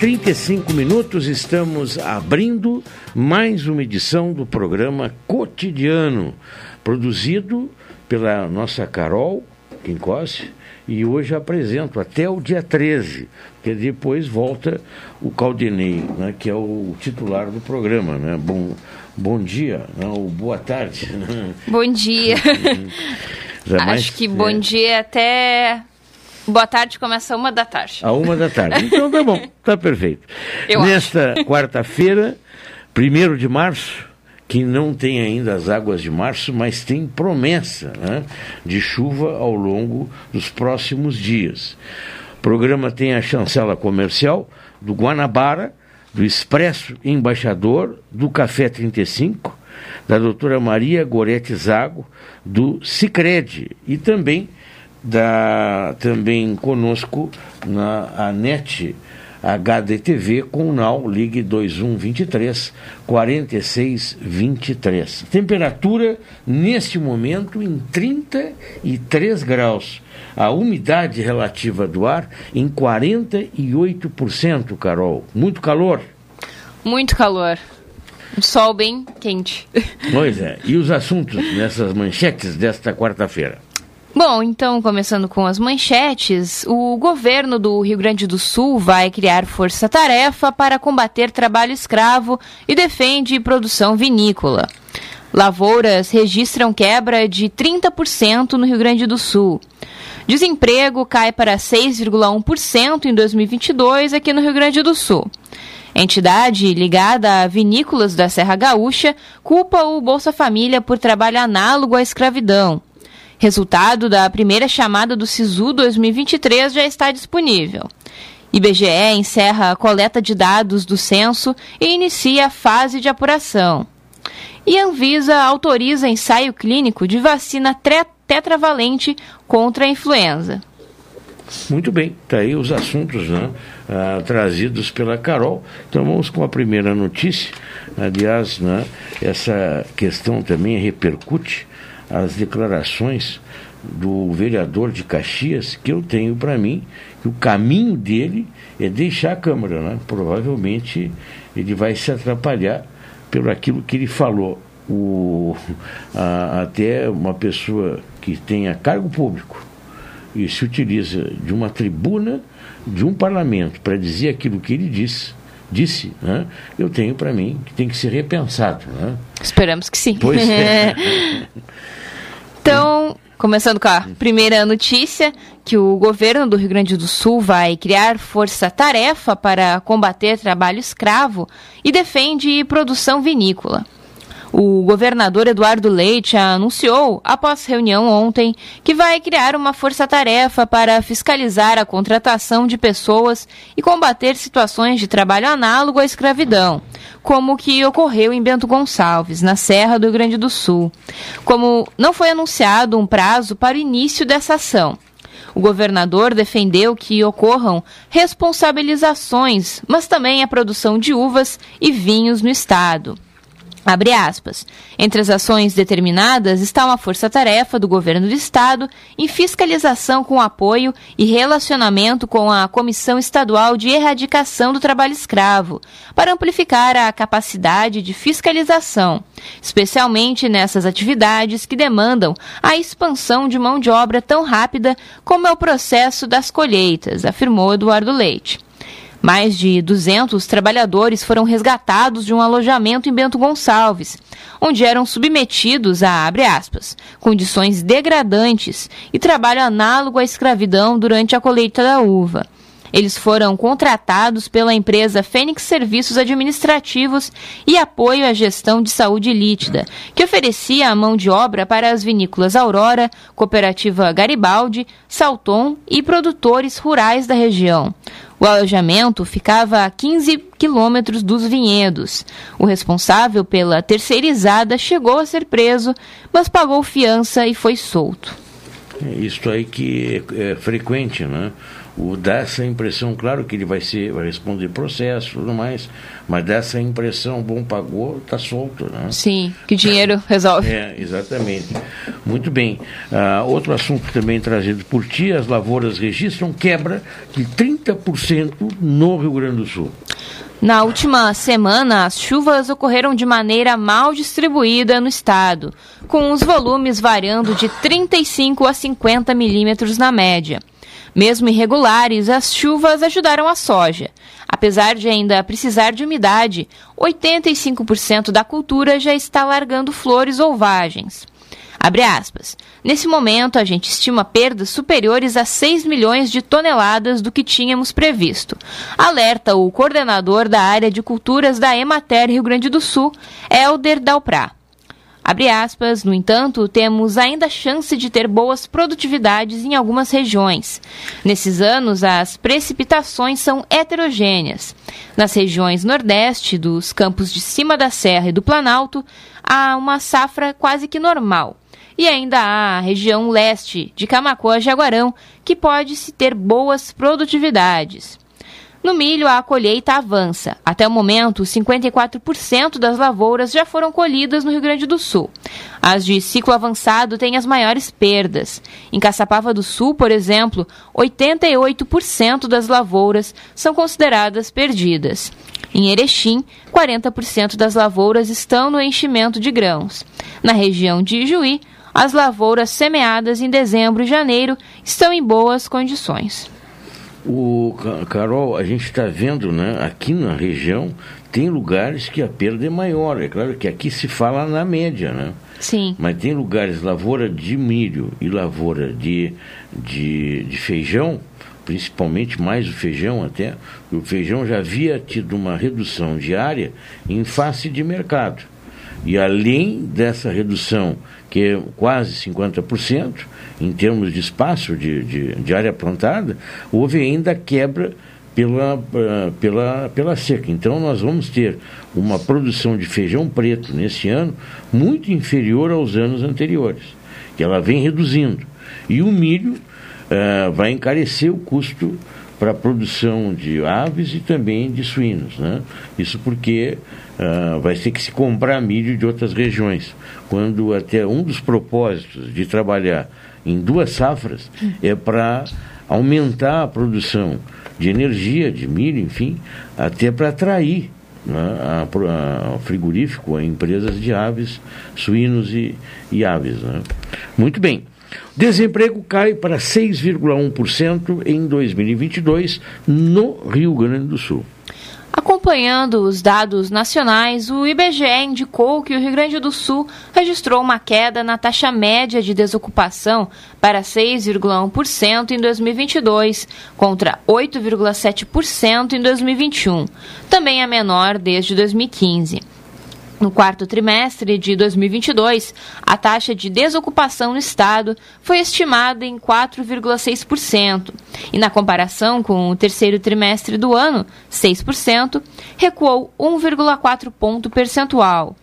35 minutos, estamos abrindo mais uma edição do programa Cotidiano, produzido pela nossa Carol Quincossi, e hoje apresento até o dia 13, porque depois volta o Caldenei, né, que é o titular do programa. Né? Bom, bom dia, não, boa tarde. Bom dia. Jamais, Acho que bom dia até Boa tarde começa uma da tarde. A uma da tarde. Então tá bom, tá perfeito. Eu Nesta quarta-feira, primeiro de março, que não tem ainda as águas de março, mas tem promessa né, de chuva ao longo dos próximos dias. O programa tem a chancela comercial do Guanabara, do Expresso Embaixador, do Café 35, da doutora Maria Gorete Zago, do Cicred e também da também conosco na a NET HDTV com o NAU Ligue 2123 4623. Temperatura neste momento em 33 graus. A umidade relativa do ar em 48%, Carol. Muito calor. Muito calor. Um sol bem quente. Pois é. E os assuntos nessas manchetes desta quarta-feira? Bom, então, começando com as manchetes, o governo do Rio Grande do Sul vai criar força-tarefa para combater trabalho escravo e defende produção vinícola. Lavouras registram quebra de 30% no Rio Grande do Sul. Desemprego cai para 6,1% em 2022 aqui no Rio Grande do Sul. Entidade ligada a vinícolas da Serra Gaúcha culpa o Bolsa Família por trabalho análogo à escravidão. Resultado da primeira chamada do SISU 2023 já está disponível. IBGE encerra a coleta de dados do censo e inicia a fase de apuração. E Anvisa autoriza ensaio clínico de vacina tetravalente contra a influenza. Muito bem, tá aí os assuntos né, ah, trazidos pela Carol. Então vamos com a primeira notícia. Aliás, né, essa questão também repercute as declarações do vereador de Caxias, que eu tenho para mim que o caminho dele é deixar a Câmara. Né? Provavelmente ele vai se atrapalhar pelo aquilo que ele falou. O, a, até uma pessoa que tenha cargo público e se utiliza de uma tribuna de um parlamento para dizer aquilo que ele disse, disse, né? eu tenho para mim que tem que ser repensado. Né? Esperamos que sim. Pois é. Então, começando com a primeira notícia, que o governo do Rio Grande do Sul vai criar força-tarefa para combater trabalho escravo e defende produção vinícola. O governador Eduardo Leite anunciou, após reunião ontem, que vai criar uma força-tarefa para fiscalizar a contratação de pessoas e combater situações de trabalho análogo à escravidão, como o que ocorreu em Bento Gonçalves, na Serra do Rio Grande do Sul. Como não foi anunciado um prazo para o início dessa ação. O governador defendeu que ocorram responsabilizações, mas também a produção de uvas e vinhos no estado. Abre aspas. Entre as ações determinadas está uma força-tarefa do governo do Estado em fiscalização com apoio e relacionamento com a Comissão Estadual de Erradicação do Trabalho Escravo, para amplificar a capacidade de fiscalização, especialmente nessas atividades que demandam a expansão de mão de obra tão rápida como é o processo das colheitas, afirmou Eduardo Leite. Mais de 200 trabalhadores foram resgatados de um alojamento em Bento Gonçalves, onde eram submetidos a, abre aspas, condições degradantes e trabalho análogo à escravidão durante a colheita da uva. Eles foram contratados pela empresa Fênix Serviços Administrativos e Apoio à Gestão de Saúde Líquida, que oferecia a mão de obra para as vinícolas Aurora, Cooperativa Garibaldi, Salton e produtores rurais da região. O alojamento ficava a 15 quilômetros dos vinhedos. O responsável pela terceirizada chegou a ser preso, mas pagou fiança e foi solto. É isso aí que é, é frequente, né? O, dá essa impressão, claro que ele vai ser, vai responder processo e tudo mais, mas dá essa impressão, bom, pagou, está solto, né? Sim, que dinheiro resolve. É, exatamente. Muito bem. Uh, outro assunto também trazido por ti, as lavouras registram quebra de 30% no Rio Grande do Sul. Na última semana, as chuvas ocorreram de maneira mal distribuída no estado, com os volumes variando de 35 a 50 milímetros na média. Mesmo irregulares, as chuvas ajudaram a soja. Apesar de ainda precisar de umidade, 85% da cultura já está largando flores ou vagens. Nesse momento, a gente estima perdas superiores a 6 milhões de toneladas do que tínhamos previsto. Alerta o coordenador da área de culturas da Emater Rio Grande do Sul, Helder Dalprá. Abre aspas, no entanto, temos ainda chance de ter boas produtividades em algumas regiões. Nesses anos, as precipitações são heterogêneas. Nas regiões nordeste, dos campos de cima da Serra e do Planalto, há uma safra quase que normal. E ainda há a região leste, de Camacoa a Jaguarão, que pode-se ter boas produtividades. No milho, a colheita avança. Até o momento, 54% das lavouras já foram colhidas no Rio Grande do Sul. As de ciclo avançado têm as maiores perdas. Em Caçapava do Sul, por exemplo, 88% das lavouras são consideradas perdidas. Em Erechim, 40% das lavouras estão no enchimento de grãos. Na região de Ijuí, as lavouras semeadas em dezembro e janeiro estão em boas condições. O Carol, a gente está vendo, né? Aqui na região tem lugares que a perda é maior. É claro que aqui se fala na média, né? Sim. Mas tem lugares lavoura de milho e lavoura de, de, de feijão, principalmente mais o feijão até. O feijão já havia tido uma redução diária em face de mercado. E além dessa redução, que é quase 50%, em termos de espaço de, de, de área plantada, houve ainda quebra pela, eh, pela, pela seca. Então, nós vamos ter uma produção de feijão preto nesse ano muito inferior aos anos anteriores, que ela vem reduzindo. E o milho uh, vai encarecer o custo para a produção de aves e também de suínos. Né? Isso porque uh, vai ter que se comprar milho de outras regiões. Quando até um dos propósitos de trabalhar em duas safras é para aumentar a produção de energia, de milho, enfim, até para atrair né, a, a, frigorífico, a empresas de aves, suínos e, e aves. Né? Muito bem. Desemprego cai para 6,1% em 2022 no Rio Grande do Sul. Acompanhando os dados nacionais, o IBGE indicou que o Rio Grande do Sul registrou uma queda na taxa média de desocupação para 6,1% em 2022, contra 8,7% em 2021, também a menor desde 2015. No quarto trimestre de 2022, a taxa de desocupação no estado foi estimada em 4,6%, e na comparação com o terceiro trimestre do ano, 6%, recuou 1,4 ponto percentual.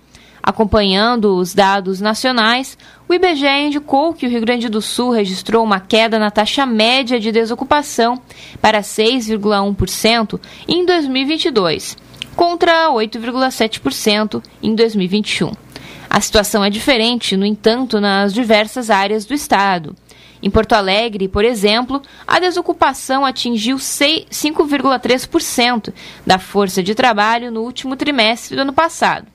Acompanhando os dados nacionais, o IBGE indicou que o Rio Grande do Sul registrou uma queda na taxa média de desocupação para 6,1% em 2022 contra 8,7% em 2021. A situação é diferente, no entanto, nas diversas áreas do estado. Em Porto Alegre, por exemplo, a desocupação atingiu 5,3% da força de trabalho no último trimestre do ano passado,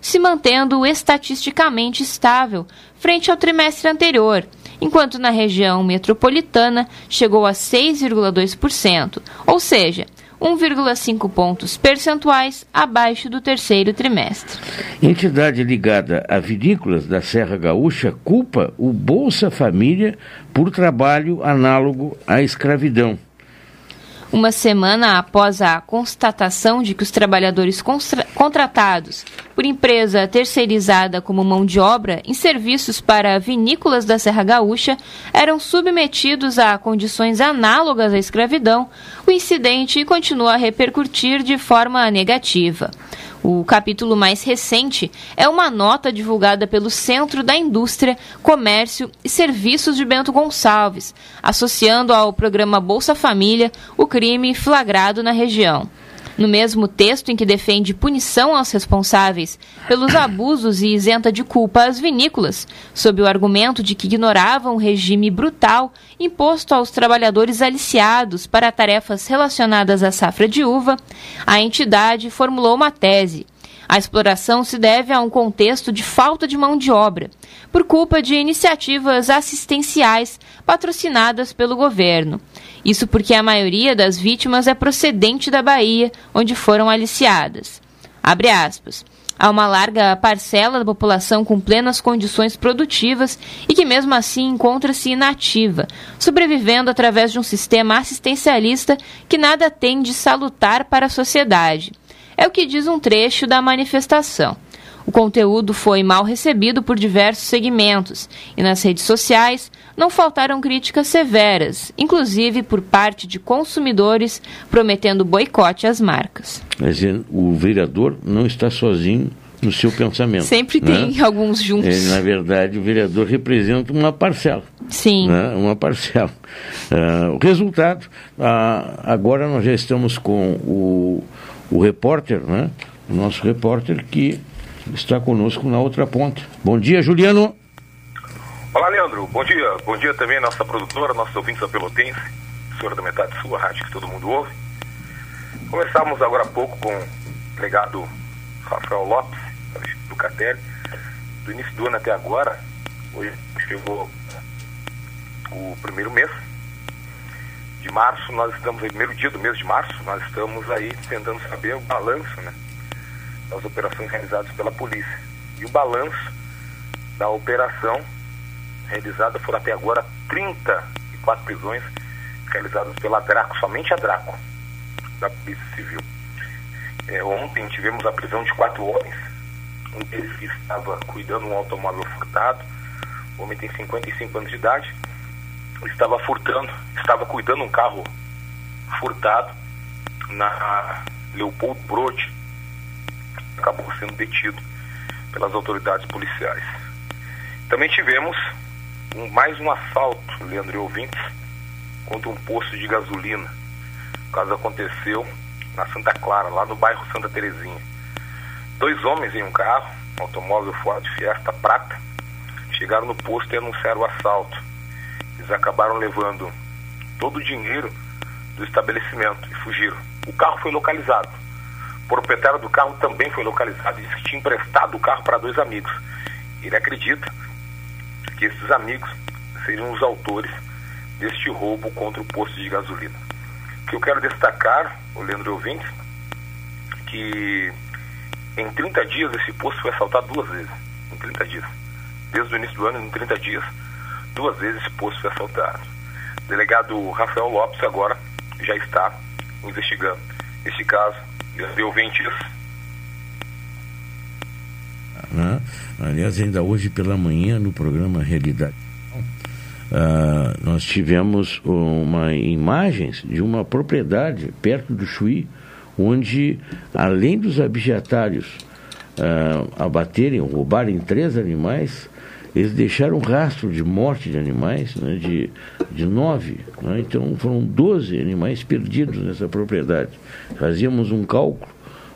se mantendo estatisticamente estável frente ao trimestre anterior, enquanto na região metropolitana chegou a 6,2%, ou seja, 1,5 pontos percentuais abaixo do terceiro trimestre. Entidade ligada a vinícolas da Serra Gaúcha culpa o Bolsa Família por trabalho análogo à escravidão uma semana após a constatação de que os trabalhadores contratados por empresa terceirizada como mão de obra em serviços para vinícolas da Serra Gaúcha eram submetidos a condições análogas à escravidão, o incidente continua a repercutir de forma negativa. O capítulo mais recente é uma nota divulgada pelo Centro da Indústria, Comércio e Serviços de Bento Gonçalves, associando ao programa Bolsa Família o crime flagrado na região. No mesmo texto em que defende punição aos responsáveis pelos abusos e isenta de culpa às vinícolas, sob o argumento de que ignoravam o regime brutal imposto aos trabalhadores aliciados para tarefas relacionadas à safra de uva, a entidade formulou uma tese. A exploração se deve a um contexto de falta de mão de obra, por culpa de iniciativas assistenciais patrocinadas pelo governo. Isso porque a maioria das vítimas é procedente da Bahia, onde foram aliciadas. Abre aspas. Há uma larga parcela da população com plenas condições produtivas e que, mesmo assim, encontra-se inativa, sobrevivendo através de um sistema assistencialista que nada tem de salutar para a sociedade. É o que diz um trecho da manifestação. O conteúdo foi mal recebido por diversos segmentos e nas redes sociais não faltaram críticas severas, inclusive por parte de consumidores prometendo boicote às marcas. Mas o vereador não está sozinho no seu pensamento. Sempre né? tem alguns juntos. É, na verdade, o vereador representa uma parcela. Sim. Né? Uma parcela. Uh, o resultado, uh, agora nós já estamos com o, o repórter, né? o nosso repórter que está conosco na outra ponta. Bom dia, Juliano. Olá, Leandro. Bom dia. Bom dia também nossa produtora, nossos ouvintes da Pelotense, senhora da metade sua, rádio que todo mundo ouve. Começamos agora há pouco com o legado Rafael Lopes, do Catel. Do início do ano até agora, hoje chegou o primeiro mês de março, nós estamos aí, primeiro dia do mês de março, nós estamos aí tentando saber o balanço, né? das operações realizadas pela polícia. E o balanço da operação realizada foram até agora 34 prisões realizadas pela Draco, somente a Draco, da Polícia Civil. É, ontem tivemos a prisão de quatro homens, um deles que estava cuidando um automóvel furtado, o homem tem 55 anos de idade, estava furtando, estava cuidando um carro furtado na Leopoldo Brode, acabou sendo detido pelas autoridades policiais. Também tivemos um, mais um assalto, Leandro e ouvintes, contra um posto de gasolina. O caso aconteceu na Santa Clara, lá no bairro Santa Terezinha. Dois homens em um carro, um automóvel Ford Fiesta prata, chegaram no posto e anunciaram o assalto. Eles acabaram levando todo o dinheiro do estabelecimento e fugiram. O carro foi localizado. O proprietário do carro também foi localizado e disse que tinha emprestado o carro para dois amigos. Ele acredita que esses amigos seriam os autores deste roubo contra o posto de gasolina. O que eu quero destacar, o Leandro Ouvintes, que em 30 dias esse posto foi assaltado duas vezes. Em 30 dias. Desde o início do ano, em 30 dias, duas vezes esse posto foi assaltado. O delegado Rafael Lopes agora já está investigando este caso de ouvintes. Né? Aliás, ainda hoje pela manhã, no programa Realidade, uh, nós tivemos uma imagens de uma propriedade perto do Chuí, onde, além dos abjetários uh, abaterem, roubarem três animais, eles deixaram rastro de morte de animais, né, de, de nove. Né, então foram doze animais perdidos nessa propriedade. Fazíamos um cálculo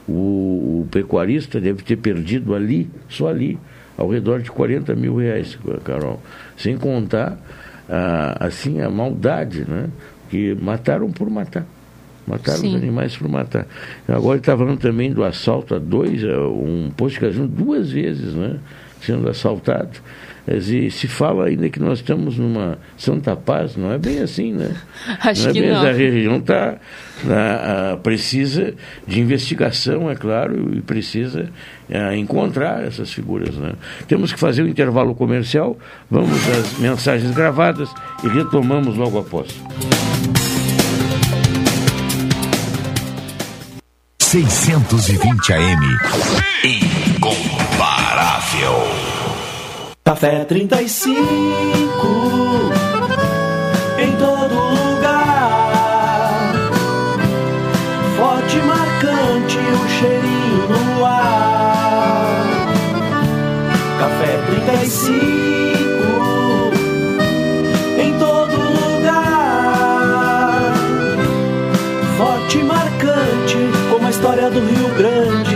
o, o pecuarista deve ter perdido ali, só ali, ao redor de 40 mil reais, Carol. Sem contar, a, assim, a maldade, né? Que mataram por matar. Mataram Sim. os animais por matar. Agora ele está falando também do assalto a dois, um posto de gasolina duas vezes, né? Sendo assaltado. E se fala ainda que nós estamos numa Santa Paz, não é bem assim, né? Acho não é que bem, não. A região tá, a, precisa de investigação, é claro, e precisa a, encontrar essas figuras. Né? Temos que fazer o um intervalo comercial, vamos às mensagens gravadas e retomamos logo após. 620 AM. Incomparável. Café 35 em todo lugar. Forte, marcante, o cheirinho no ar. Café 35 em todo lugar. Forte, marcante, como a história do Rio Grande.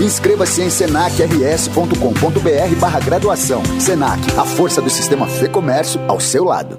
Inscreva-se em senacrs.com.br barra graduação. Senac, a força do sistema Fê Comércio ao seu lado.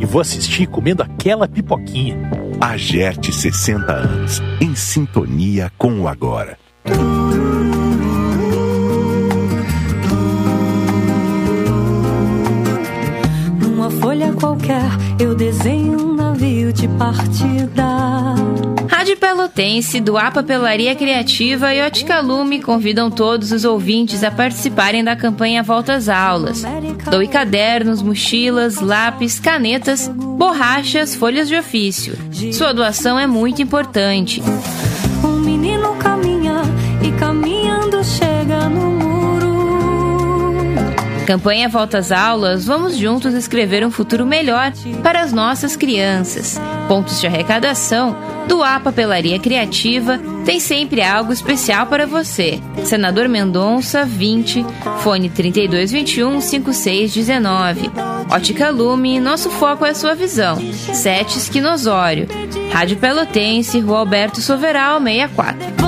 E vou assistir comendo aquela pipoquinha. AGERT 60 anos, em sintonia com o agora. Numa folha qualquer, eu desenho um navio de partida. Rádio Pelotense, do A Papelaria Criativa e Ótica Lume convidam todos os ouvintes a participarem da campanha Volta às Aulas. Doe cadernos, mochilas, lápis, canetas, borrachas, folhas de ofício. Sua doação é muito importante. Um menino caminha e caminhando chega. Campanha Volta às Aulas, vamos juntos escrever um futuro melhor para as nossas crianças. Pontos de arrecadação do A Papelaria Criativa tem sempre algo especial para você. Senador Mendonça, 20, fone 3221 5619. Ótica Lume, nosso foco é sua visão. Sete Esquinosório. Rádio Pelotense, Rua Alberto Soveral, 64.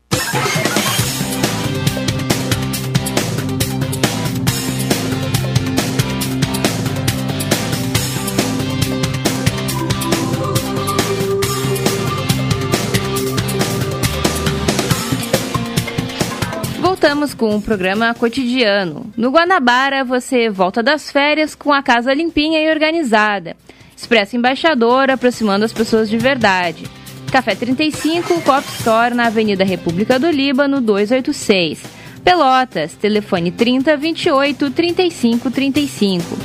Com o programa cotidiano. No Guanabara, você volta das férias com a casa limpinha e organizada. Expresso Embaixador, aproximando as pessoas de verdade. Café 35, Cop Store, na Avenida República do Líbano, 286. Pelotas, telefone 30 28 35 35.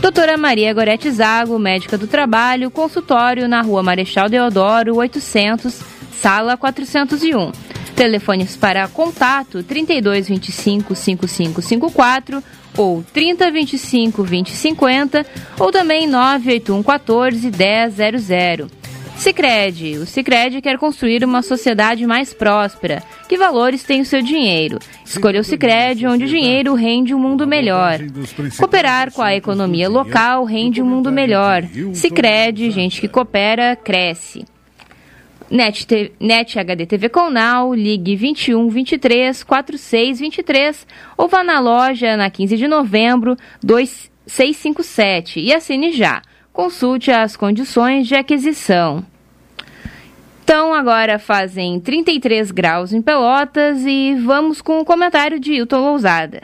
Doutora Maria Gorete Zago, médica do trabalho, consultório na Rua Marechal Deodoro, 800, sala 401. Telefones para contato 3225 5554 ou 3025 2050 ou também 981 14 1000. Sicredi, o Sicredi quer construir uma sociedade mais próspera. Que valores tem o seu dinheiro? Escolha o Sicredi, onde o dinheiro rende um mundo melhor. Cooperar com a economia local rende um mundo melhor. Sicredi, gente que coopera cresce. Net, T- Net HD TV com Now, ligue 21 23 46 23 ou vá na loja na 15 de novembro 2657 e assine já. Consulte as condições de aquisição. Então agora fazem 33 graus em Pelotas e vamos com o comentário de Hilton Lousada.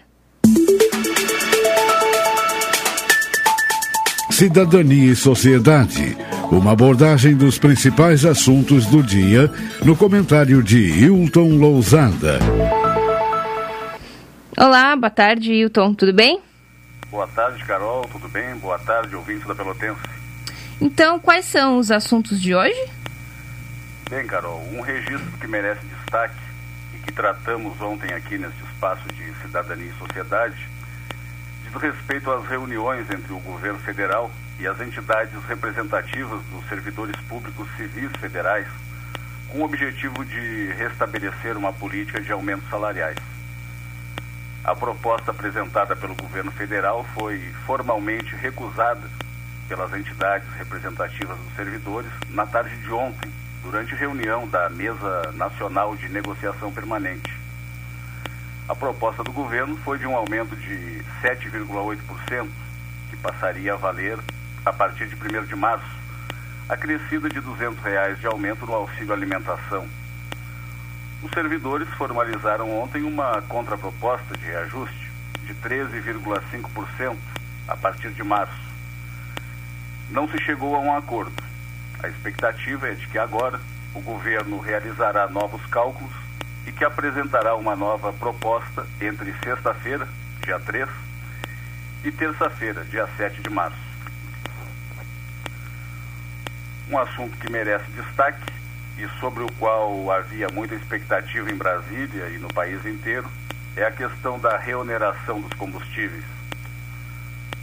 Cidadania e Sociedade. Uma abordagem dos principais assuntos do dia no comentário de Hilton Lousada. Olá, boa tarde, Hilton, tudo bem? Boa tarde, Carol, tudo bem? Boa tarde, ouvintes da Pelotense. Então, quais são os assuntos de hoje? Bem, Carol, um registro que merece destaque e que tratamos ontem aqui neste espaço de cidadania e sociedade diz respeito às reuniões entre o governo federal e as entidades representativas dos servidores públicos civis federais com o objetivo de restabelecer uma política de aumentos salariais. A proposta apresentada pelo governo federal foi formalmente recusada pelas entidades representativas dos servidores na tarde de ontem, durante reunião da Mesa Nacional de Negociação Permanente. A proposta do governo foi de um aumento de 7,8%, que passaria a valer a partir de 1 de março, acrescida de 200 reais de aumento no auxílio alimentação. Os servidores formalizaram ontem uma contraproposta de reajuste de 13,5% a partir de março. Não se chegou a um acordo. A expectativa é de que agora o governo realizará novos cálculos e que apresentará uma nova proposta entre sexta-feira, dia 3, e terça-feira, dia 7 de março. Um assunto que merece destaque e sobre o qual havia muita expectativa em Brasília e no país inteiro é a questão da reoneração dos combustíveis.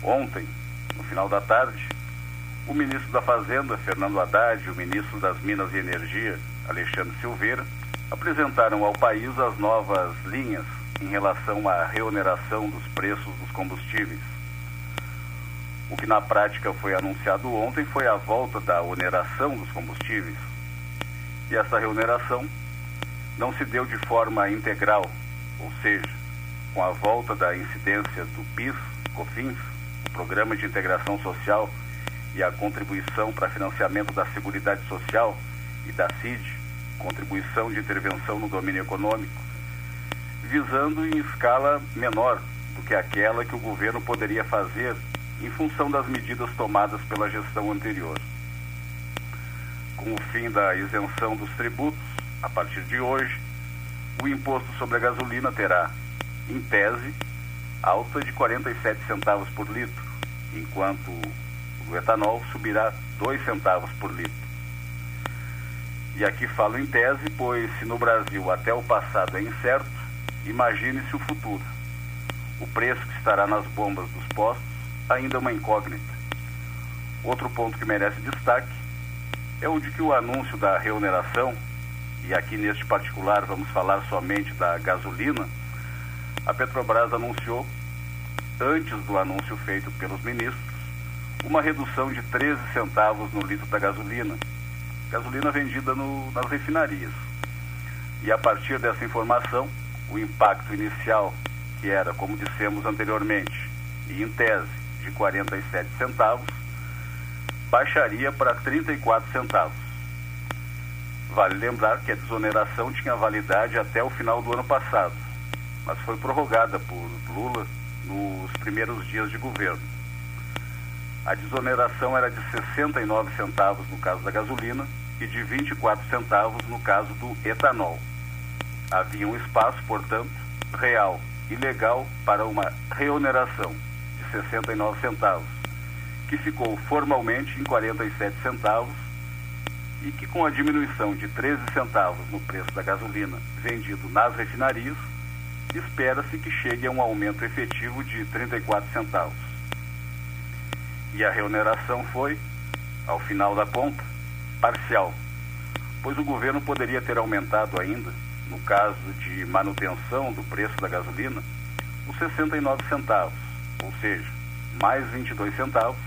Ontem, no final da tarde, o ministro da Fazenda, Fernando Haddad, e o ministro das Minas e Energia, Alexandre Silveira, apresentaram ao país as novas linhas em relação à reoneração dos preços dos combustíveis. O que na prática foi anunciado ontem foi a volta da oneração dos combustíveis. E essa reoneração não se deu de forma integral, ou seja, com a volta da incidência do PIS, COFINS, o Programa de Integração Social e a contribuição para financiamento da Seguridade Social e da CID, contribuição de intervenção no domínio econômico, visando em escala menor do que aquela que o governo poderia fazer em função das medidas tomadas pela gestão anterior. Com o fim da isenção dos tributos, A partir de hoje, o imposto sobre a gasolina terá, em tese, alta de 47 centavos por litro, enquanto o etanol subirá 2 centavos por litro. E aqui falo em tese, pois se no Brasil até o passado é incerto, imagine-se o futuro. O preço que estará nas bombas dos postos ainda uma incógnita. Outro ponto que merece destaque é o de que o anúncio da reoneração, e aqui neste particular vamos falar somente da gasolina, a Petrobras anunciou, antes do anúncio feito pelos ministros, uma redução de 13 centavos no litro da gasolina, gasolina vendida no, nas refinarias. E a partir dessa informação, o impacto inicial, que era, como dissemos anteriormente, e em tese de 47 centavos, baixaria para 34 centavos. Vale lembrar que a desoneração tinha validade até o final do ano passado, mas foi prorrogada por Lula nos primeiros dias de governo. A desoneração era de 69 centavos no caso da gasolina e de 24 centavos no caso do etanol. Havia um espaço, portanto, real e legal para uma reoneração 69 centavos, que ficou formalmente em 47 centavos e que com a diminuição de 13 centavos no preço da gasolina vendido nas refinarias, espera-se que chegue a um aumento efetivo de 34 centavos. E a reoneração foi, ao final da conta, parcial, pois o governo poderia ter aumentado ainda, no caso de manutenção do preço da gasolina, os 69 centavos, ou seja, mais 22 centavos,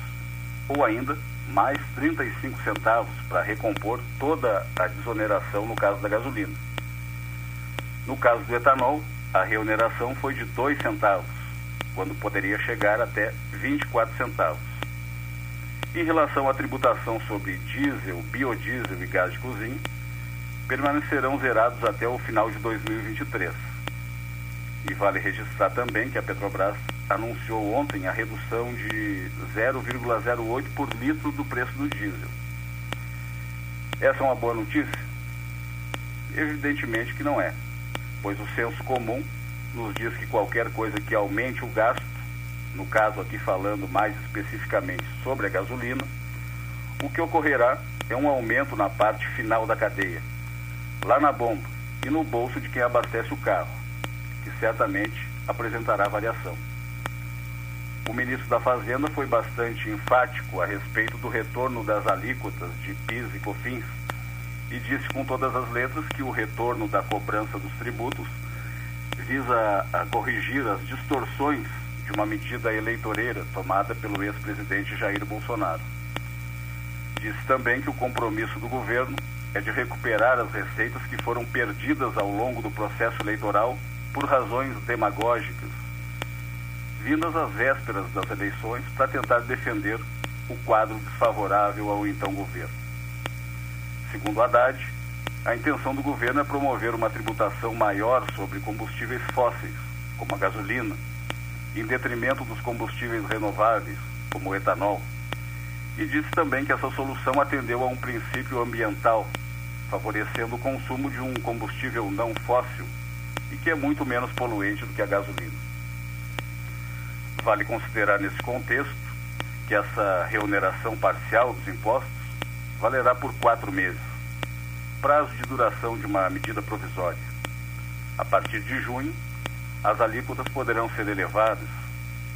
ou ainda mais 35 centavos para recompor toda a desoneração no caso da gasolina. No caso do etanol, a reoneração foi de 2 centavos, quando poderia chegar até 24 centavos. Em relação à tributação sobre diesel, biodiesel e gás de cozinha, permanecerão zerados até o final de 2023. E vale registrar também que a Petrobras anunciou ontem a redução de 0,08 por litro do preço do diesel. Essa é uma boa notícia? Evidentemente que não é, pois o senso comum nos diz que qualquer coisa que aumente o gasto, no caso aqui falando mais especificamente sobre a gasolina, o que ocorrerá é um aumento na parte final da cadeia, lá na bomba e no bolso de quem abastece o carro, que certamente apresentará variação. O ministro da Fazenda foi bastante enfático a respeito do retorno das alíquotas de PIS e COFINS e disse com todas as letras que o retorno da cobrança dos tributos visa corrigir as distorções de uma medida eleitoreira tomada pelo ex-presidente Jair Bolsonaro. Disse também que o compromisso do governo é de recuperar as receitas que foram perdidas ao longo do processo eleitoral por razões demagógicas, vindas às vésperas das eleições para tentar defender o quadro desfavorável ao então governo. Segundo Haddad, a intenção do governo é promover uma tributação maior sobre combustíveis fósseis, como a gasolina, em detrimento dos combustíveis renováveis, como o etanol. E disse também que essa solução atendeu a um princípio ambiental, favorecendo o consumo de um combustível não fóssil e que é muito menos poluente do que a gasolina. Vale considerar nesse contexto que essa reoneração parcial dos impostos valerá por quatro meses, prazo de duração de uma medida provisória. A partir de junho, as alíquotas poderão ser elevadas,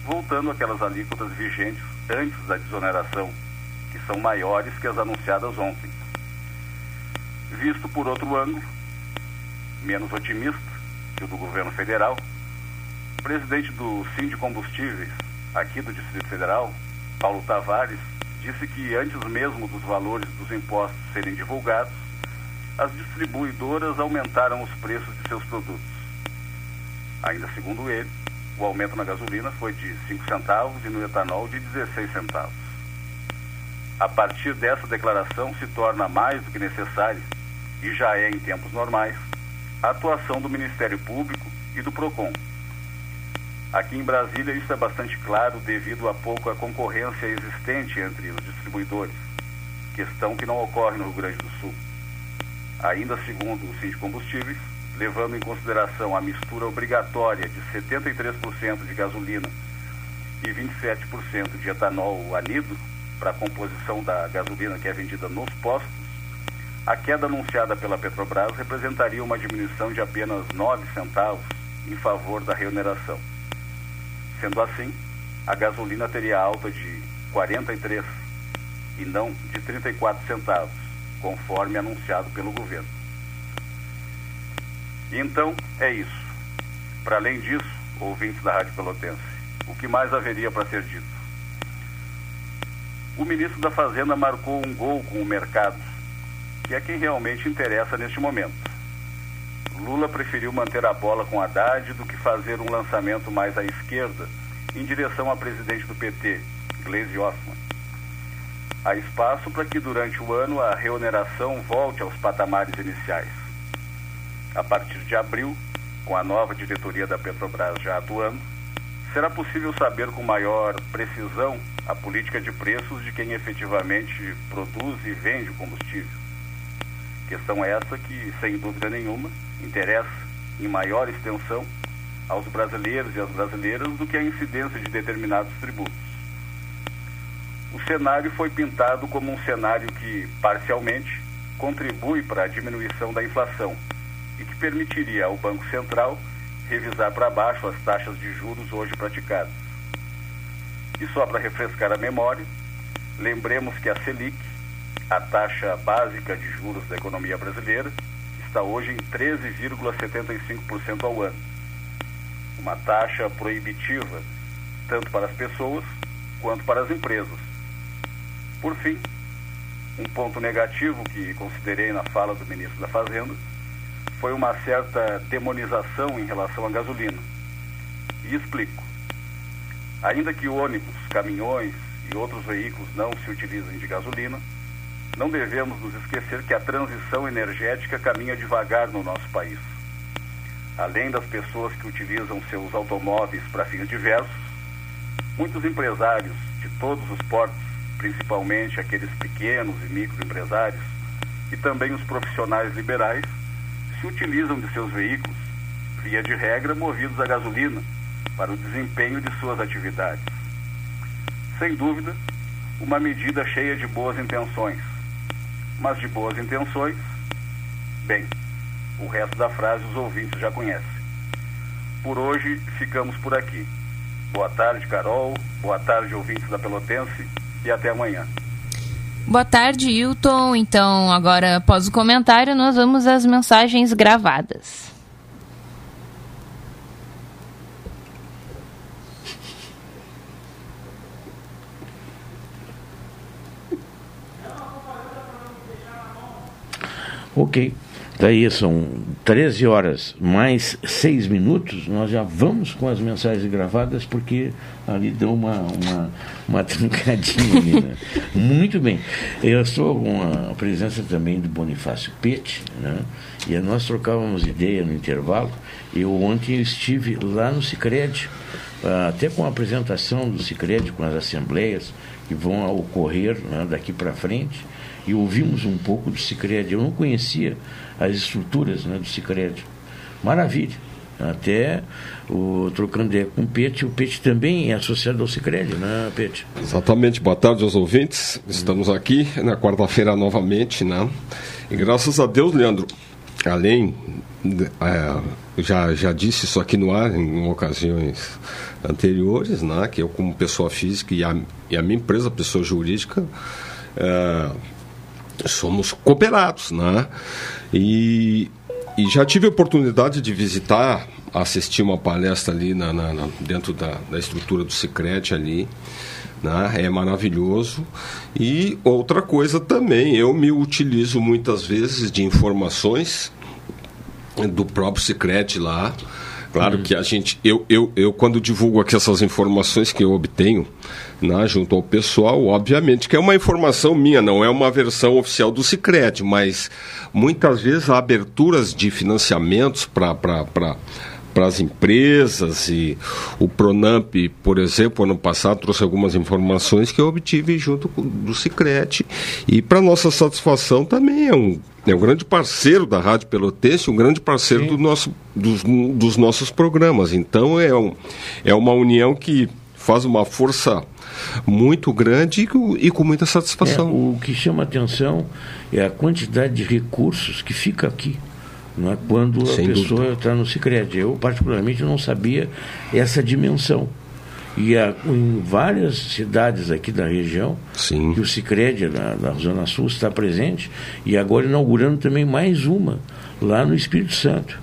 voltando àquelas alíquotas vigentes antes da desoneração, que são maiores que as anunciadas ontem. Visto por outro ângulo, menos otimista que o do governo federal, presidente do Sim de Combustíveis, aqui do Distrito Federal, Paulo Tavares, disse que antes mesmo dos valores dos impostos serem divulgados, as distribuidoras aumentaram os preços de seus produtos. Ainda segundo ele, o aumento na gasolina foi de 5 centavos e no etanol de 16 centavos. A partir dessa declaração se torna mais do que necessária, e já é em tempos normais, a atuação do Ministério Público e do PROCON. Aqui em Brasília isso é bastante claro devido a pouca concorrência existente entre os distribuidores, questão que não ocorre no Rio Grande do Sul. ainda segundo o Cinti Combustíveis, levando em consideração a mistura obrigatória de 73% de gasolina e 27% de etanol anido para a composição da gasolina que é vendida nos postos, a queda anunciada pela Petrobras representaria uma diminuição de apenas 9 centavos em favor da remuneração. Sendo assim, a gasolina teria alta de 43 e não de 34 centavos, conforme anunciado pelo governo. Então, é isso. Para além disso, ouvintes da Rádio Pelotense, o que mais haveria para ser dito? O ministro da Fazenda marcou um gol com o mercado, que é quem realmente interessa neste momento. Lula preferiu manter a bola com Haddad do que fazer um lançamento mais à esquerda, em direção à presidente do PT, Gleisi Hoffmann. Há espaço para que durante o ano a reoneração volte aos patamares iniciais. A partir de abril, com a nova diretoria da Petrobras já atuando, será possível saber com maior precisão a política de preços de quem efetivamente produz e vende o combustível. Questão essa que, sem dúvida nenhuma, interessa em maior extensão aos brasileiros e às brasileiras do que a incidência de determinados tributos. O cenário foi pintado como um cenário que, parcialmente, contribui para a diminuição da inflação e que permitiria ao Banco Central revisar para baixo as taxas de juros hoje praticadas. E só para refrescar a memória, lembremos que a Selic, a taxa básica de juros da economia brasileira, está hoje em 13,75% ao ano. Uma taxa proibitiva tanto para as pessoas quanto para as empresas. Por fim, um ponto negativo que considerei na fala do ministro da Fazenda foi uma certa demonização em relação à gasolina. E explico. Ainda que ônibus, caminhões e outros veículos não se utilizem de gasolina, não devemos nos esquecer que a transição energética caminha devagar no nosso país. Além das pessoas que utilizam seus automóveis para fins diversos, muitos empresários de todos os portos, principalmente aqueles pequenos e microempresários, e também os profissionais liberais, se utilizam de seus veículos, via de regra movidos a gasolina, para o desempenho de suas atividades. Sem dúvida, uma medida cheia de boas intenções. Mas de boas intenções, bem, o resto da frase os ouvintes já conhecem. Por hoje, ficamos por aqui. Boa tarde, Carol. Boa tarde, ouvintes da Pelotense. E até amanhã. Boa tarde, Hilton. Então, agora, após o comentário, nós vamos às mensagens gravadas. Ok. Daí são 13 horas mais 6 minutos. Nós já vamos com as mensagens gravadas, porque ali deu uma, uma, uma trancadinha né? Muito bem. Eu estou com a presença também do Bonifácio Pete, né? e nós trocávamos ideia no intervalo. Eu ontem estive lá no Cicred, até com a apresentação do Cicred, com as assembleias que vão ocorrer né, daqui para frente e ouvimos um pouco do Cicred. Eu não conhecia as estruturas né, do Cicred. Maravilha. Até o trocando com o Pete, o Pete também é associado ao Cicred, né, Pete? Exatamente. Boa tarde aos ouvintes. Estamos aqui na quarta-feira novamente, né? E graças a Deus, Leandro, além é, já já disse isso aqui no ar em ocasiões anteriores, né? Que eu como pessoa física e a, e a minha empresa pessoa jurídica é, somos cooperados, né? E, e já tive a oportunidade de visitar, assistir uma palestra ali na, na, na dentro da, da estrutura do Secret ali. Né? É maravilhoso. E outra coisa também, eu me utilizo muitas vezes de informações do próprio Secret lá. Claro uhum. que a gente, eu, eu, eu quando divulgo aqui essas informações que eu obtenho, né, junto ao pessoal, obviamente que é uma informação minha, não é uma versão oficial do Cicred, mas muitas vezes há aberturas de financiamentos para para as empresas e o Pronamp, por exemplo, ano passado trouxe algumas informações que eu obtive junto com, do Cicrete e para nossa satisfação também é um, é um grande parceiro da Rádio Pelotense, um grande parceiro do nosso, dos, dos nossos programas. Então é, um, é uma união que faz uma força muito grande e com, e com muita satisfação. É, o que chama atenção é a quantidade de recursos que fica aqui. Não é? Quando Sem a pessoa dúvida. está no Sicredi. Eu, particularmente, não sabia essa dimensão. E há, em várias cidades aqui da região, Sim. que o Sicredi na, na Zona Sul está presente, e agora inaugurando também mais uma, lá no Espírito Santo.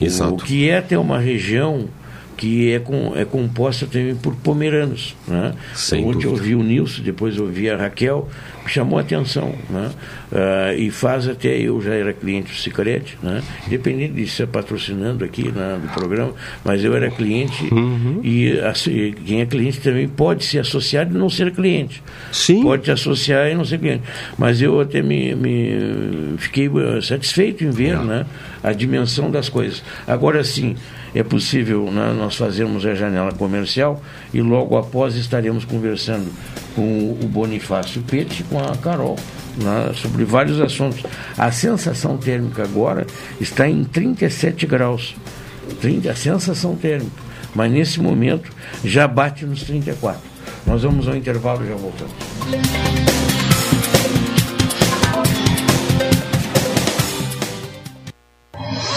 Exato. O que é até uma região que é, com, é composta também por pomeranos. Né? Sem Onde eu dúvida. vi o Nilson, depois eu vi a Raquel, chamou atenção. Né? Ah, e faz até, eu já era cliente do Cicrete, né? independente de ser patrocinando aqui né, do programa, mas eu era cliente Uhum. e assim, quem é cliente também pode se associar e não ser cliente. Sim. Pode se associar e não ser cliente. Mas eu até me, me fiquei eh, satisfeito em ver né, a dimensão das coisas. Agora sim, é possível né, nós fazermos a janela comercial e logo após estaremos conversando com o Bonifácio Pete e com a Carol né, sobre vários assuntos. A sensação térmica agora está em 37 graus. 30, a sensação térmica. Mas nesse momento já bate nos 34. Nós vamos ao intervalo e já voltamos.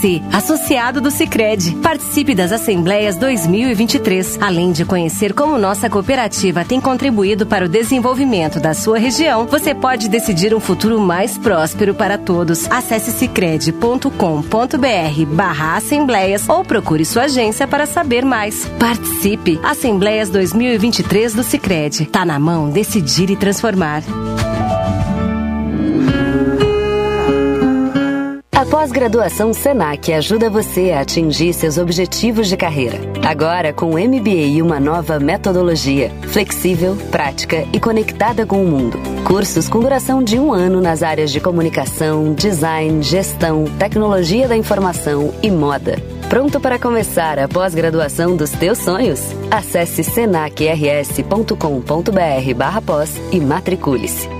Você, associado do Sicredi, participe das Assembleias 2023, além de conhecer como nossa cooperativa tem contribuído para o desenvolvimento da sua região. Você pode decidir um futuro mais próspero para todos. Acesse sicredi.com.br/barra assembleias ou procure sua agência para saber mais. Participe! Assembleias 2023 do Sicredi. Tá na mão decidir e transformar. A pós-graduação Senac ajuda você a atingir seus objetivos de carreira. Agora com MBA e uma nova metodologia, flexível, prática e conectada com o mundo. Cursos com duração de um ano nas áreas de comunicação, design, gestão, tecnologia da informação e moda. Pronto para começar a pós-graduação dos teus sonhos? Acesse senacrs.com.br barra pós e matricule-se.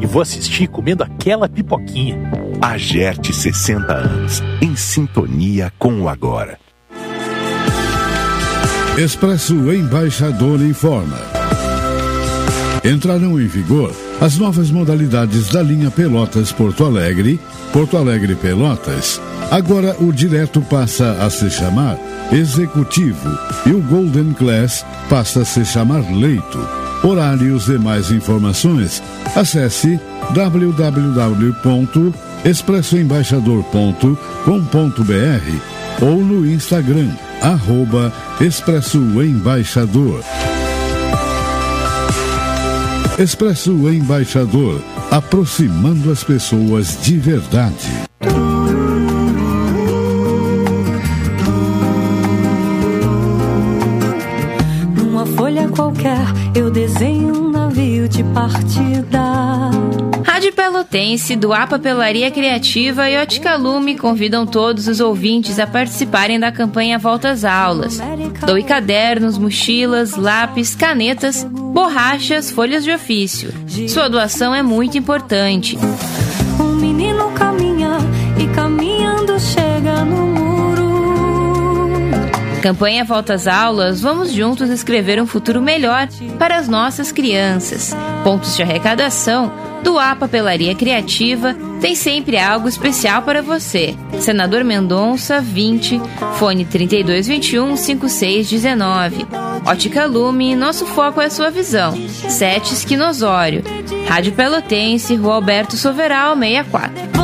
E vou assistir comendo aquela pipoquinha. AGERT 60 anos, em sintonia com o agora. Expresso Embaixador informa. Entrarão em vigor as novas modalidades da linha Pelotas Porto Alegre, Porto Alegre Pelotas. Agora o direto passa a se chamar executivo e o Golden Class passa a se chamar leito. Horários e mais informações, acesse www.expressoembaixador.com.br ou no Instagram, arroba Expresso Embaixador. Expresso Embaixador, aproximando as pessoas de verdade. Partida. Rádio Pelotense, do A Papelaria Criativa e Ótica Lume convidam todos os ouvintes a participarem da campanha Volta às Aulas. Doe cadernos, mochilas, lápis, canetas, borrachas, folhas de ofício. Sua doação é muito importante. Campanha Volta às Aulas, vamos juntos escrever um futuro melhor para as nossas crianças. Pontos de arrecadação do A Papelaria Criativa tem sempre algo especial para você. Senador Mendonça, 20, fone 3221 5619. Ótica Lume, nosso foco é sua visão. Sete Esquinosório. Rádio Pelotense, Rua Alberto Soveral, 64.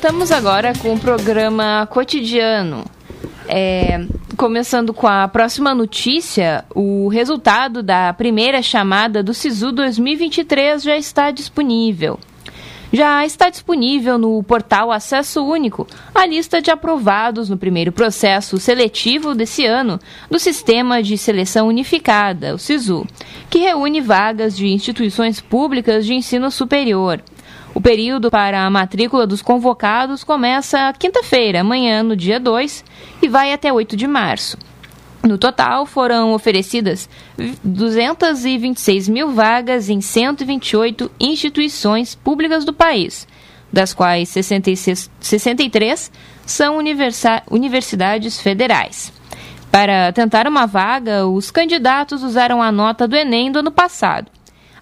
Voltamos agora com o programa cotidiano. É, começando com a próxima notícia, o resultado da primeira chamada do SISU 2023 já está disponível. Já está disponível no portal Acesso Único a lista de aprovados no primeiro processo seletivo desse ano do Sistema de Seleção Unificada, o SISU, que reúne vagas de instituições públicas de ensino superior. O período para a matrícula dos convocados começa quinta-feira, amanhã, no dia 2, e vai até 8 de março. No total, foram oferecidas 226 mil vagas em 128 instituições públicas do país, das quais 66, 63 são universi universidades federais. Para tentar uma vaga, os candidatos usaram a nota do Enem do ano passado.